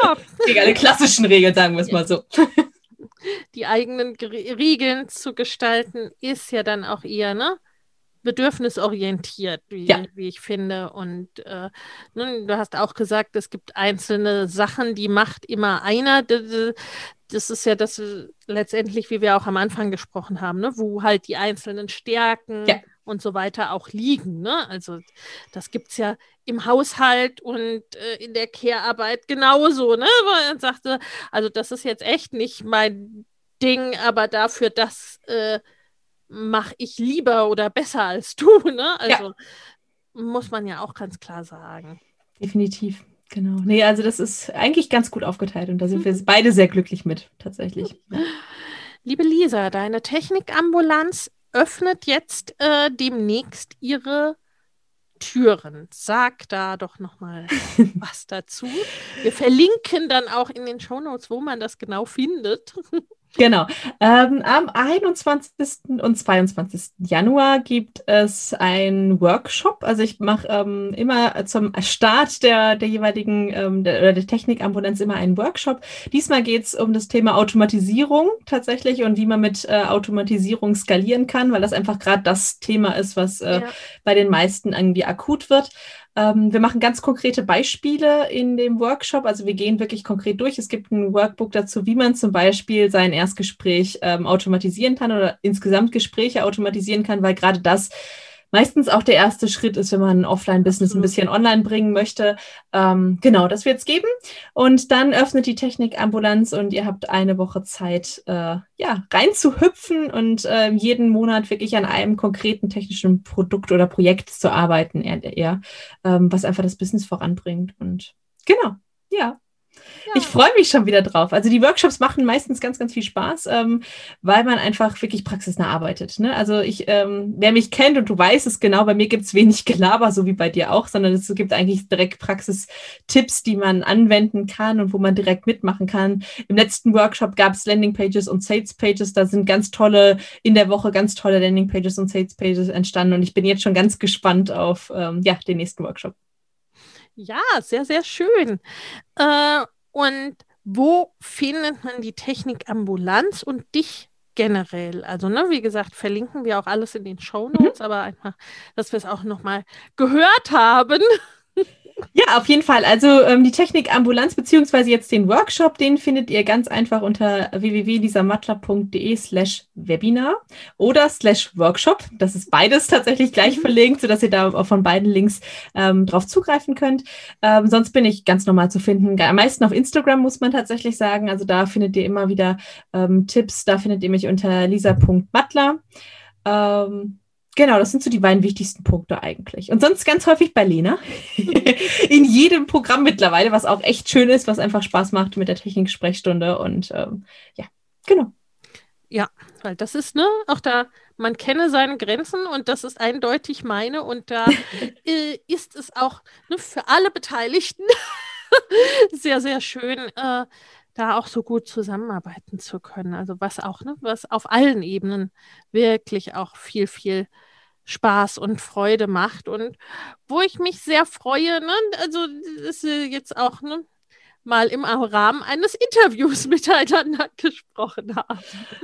Ja. gegen alle klassischen Regeln, sagen wir es mal so die eigenen Regeln zu gestalten, ist ja dann auch eher, ne? bedürfnisorientiert, wie, ja. wie ich finde. Und äh, ne, du hast auch gesagt, es gibt einzelne Sachen, die macht immer einer. Das ist ja das letztendlich, wie wir auch am Anfang gesprochen haben, ne? wo halt die einzelnen Stärken ja. Und so weiter auch liegen. Ne? Also das gibt es ja im Haushalt und äh, in der Care-Arbeit genauso, ne? Weil er sagte, also das ist jetzt echt nicht mein Ding, aber dafür das äh, mache ich lieber oder besser als du, (laughs) ne? Also ja. muss man ja auch ganz klar sagen. Definitiv. Genau. Nee, also das ist eigentlich ganz gut aufgeteilt und da sind wir beide sehr glücklich mit, tatsächlich. Liebe Lisa, deine Technikambulanz öffnet jetzt äh, demnächst ihre Türen. Sag da doch noch mal (laughs) was dazu. Wir verlinken dann auch in den Shownotes, wo man das genau findet. Genau. Ähm, am 21. und 22. Januar gibt es einen Workshop. Also ich mache ähm, immer zum Start der, der jeweiligen ähm, der, oder der Technikambulanz immer einen Workshop. Diesmal geht es um das Thema Automatisierung tatsächlich und wie man mit äh, Automatisierung skalieren kann, weil das einfach gerade das Thema ist, was äh, ja. bei den meisten irgendwie akut wird. Ähm, wir machen ganz konkrete Beispiele in dem Workshop. Also wir gehen wirklich konkret durch. Es gibt ein Workbook dazu, wie man zum Beispiel sein Erstgespräch ähm, automatisieren kann oder insgesamt Gespräche automatisieren kann, weil gerade das meistens auch der erste Schritt ist, wenn man ein Offline-Business ein bisschen online bringen möchte. Ähm, genau, das wird es geben. Und dann öffnet die Technik Ambulanz und ihr habt eine Woche Zeit, äh, ja, reinzuhüpfen und äh, jeden Monat wirklich an einem konkreten technischen Produkt oder Projekt zu arbeiten, eher, eher ähm, was einfach das Business voranbringt. Und genau, ja. Ja. Ich freue mich schon wieder drauf. Also die Workshops machen meistens ganz, ganz viel Spaß, ähm, weil man einfach wirklich praxisnah arbeitet. Ne? Also ich, ähm, wer mich kennt und du weißt es genau, bei mir gibt es wenig (laughs) Gelaber, so wie bei dir auch, sondern es gibt eigentlich direkt Praxistipps, die man anwenden kann und wo man direkt mitmachen kann. Im letzten Workshop gab es Landingpages und Salespages. Da sind ganz tolle, in der Woche ganz tolle Landingpages und Salespages entstanden und ich bin jetzt schon ganz gespannt auf ähm, ja, den nächsten Workshop. Ja, sehr, sehr schön. Äh, und wo findet man die Technik Ambulanz und dich generell? Also, ne, wie gesagt, verlinken wir auch alles in den Show Notes, mhm. aber einfach, dass wir es auch nochmal gehört haben. Ja, auf jeden Fall. Also ähm, die Technik Ambulanz beziehungsweise jetzt den Workshop, den findet ihr ganz einfach unter www.lisamattler.de slash Webinar oder slash Workshop. Das ist beides tatsächlich gleich (laughs) verlinkt, sodass ihr da von beiden Links ähm, drauf zugreifen könnt. Ähm, sonst bin ich ganz normal zu finden. Am meisten auf Instagram muss man tatsächlich sagen. Also da findet ihr immer wieder ähm, Tipps. Da findet ihr mich unter lisa.mattler. Ähm, Genau, das sind so die beiden wichtigsten Punkte eigentlich. Und sonst ganz häufig bei Lena. (laughs) In jedem Programm mittlerweile, was auch echt schön ist, was einfach Spaß macht mit der Technik-Sprechstunde. Und ähm, ja, genau. Ja, weil das ist, ne, auch da, man kenne seine Grenzen und das ist eindeutig meine. Und da (laughs) äh, ist es auch ne, für alle Beteiligten (laughs) sehr, sehr schön, äh, da auch so gut zusammenarbeiten zu können. Also was auch, ne, was auf allen Ebenen wirklich auch viel, viel Spaß und Freude macht und wo ich mich sehr freue, ne, also ist jetzt auch, ne, mal im Rahmen eines Interviews (laughs) miteinander gesprochen haben.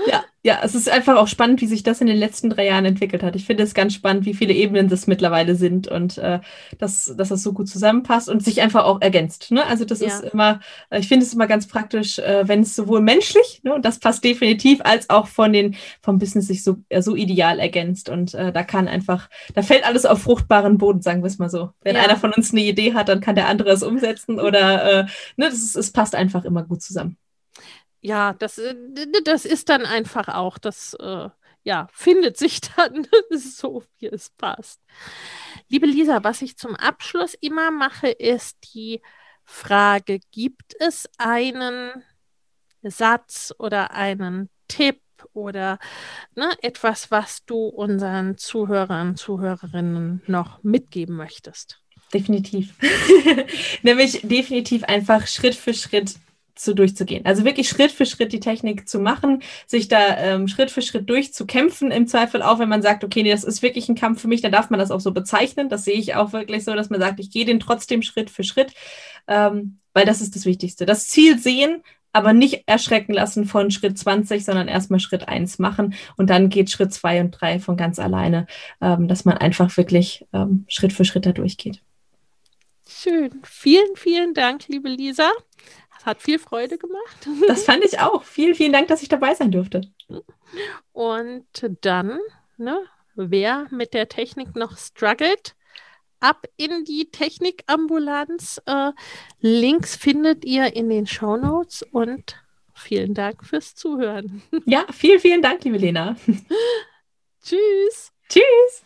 Ja, ja, es ist einfach auch spannend, wie sich das in den letzten drei Jahren entwickelt hat. Ich finde es ganz spannend, wie viele Ebenen das mittlerweile sind und äh, dass, dass das so gut zusammenpasst und sich einfach auch ergänzt. Ne? Also das ja. ist immer, ich finde es immer ganz praktisch, äh, wenn es sowohl menschlich, ne, und das passt definitiv, als auch von den, vom Business sich so, äh, so ideal ergänzt. Und äh, da kann einfach, da fällt alles auf fruchtbaren Boden, sagen wir es mal so. Wenn ja. einer von uns eine Idee hat, dann kann der andere es umsetzen oder äh, ne, das ist, es passt einfach immer gut zusammen. Ja, das, äh, das ist dann einfach auch, das äh, ja, findet sich (laughs) dann (laughs) so, wie es passt. Liebe Lisa, was ich zum Abschluss immer mache, ist die Frage, gibt es einen Satz oder einen Tipp oder ne, etwas, was du unseren Zuhörern, Zuhörerinnen noch mitgeben möchtest? Definitiv. (laughs) Nämlich definitiv einfach Schritt für Schritt zu durchzugehen. Also wirklich Schritt für Schritt die Technik zu machen, sich da ähm, Schritt für Schritt durchzukämpfen, im Zweifel auch, wenn man sagt, okay, nee, das ist wirklich ein Kampf für mich, dann darf man das auch so bezeichnen. Das sehe ich auch wirklich so, dass man sagt, ich gehe den trotzdem Schritt für Schritt, ähm, weil das ist das Wichtigste. Das Ziel sehen, aber nicht erschrecken lassen von Schritt 20, sondern erstmal Schritt 1 machen und dann geht Schritt 2 und 3 von ganz alleine, ähm, dass man einfach wirklich ähm, Schritt für Schritt da durchgeht. Schön. Vielen, vielen Dank, liebe Lisa. Es hat viel Freude gemacht. Das fand ich auch. Vielen, vielen Dank, dass ich dabei sein durfte. Und dann, ne, wer mit der Technik noch struggelt, ab in die Technikambulanz. Äh, Links findet ihr in den Show Notes und vielen Dank fürs Zuhören. Ja, vielen, vielen Dank, liebe Lena. (laughs) Tschüss. Tschüss.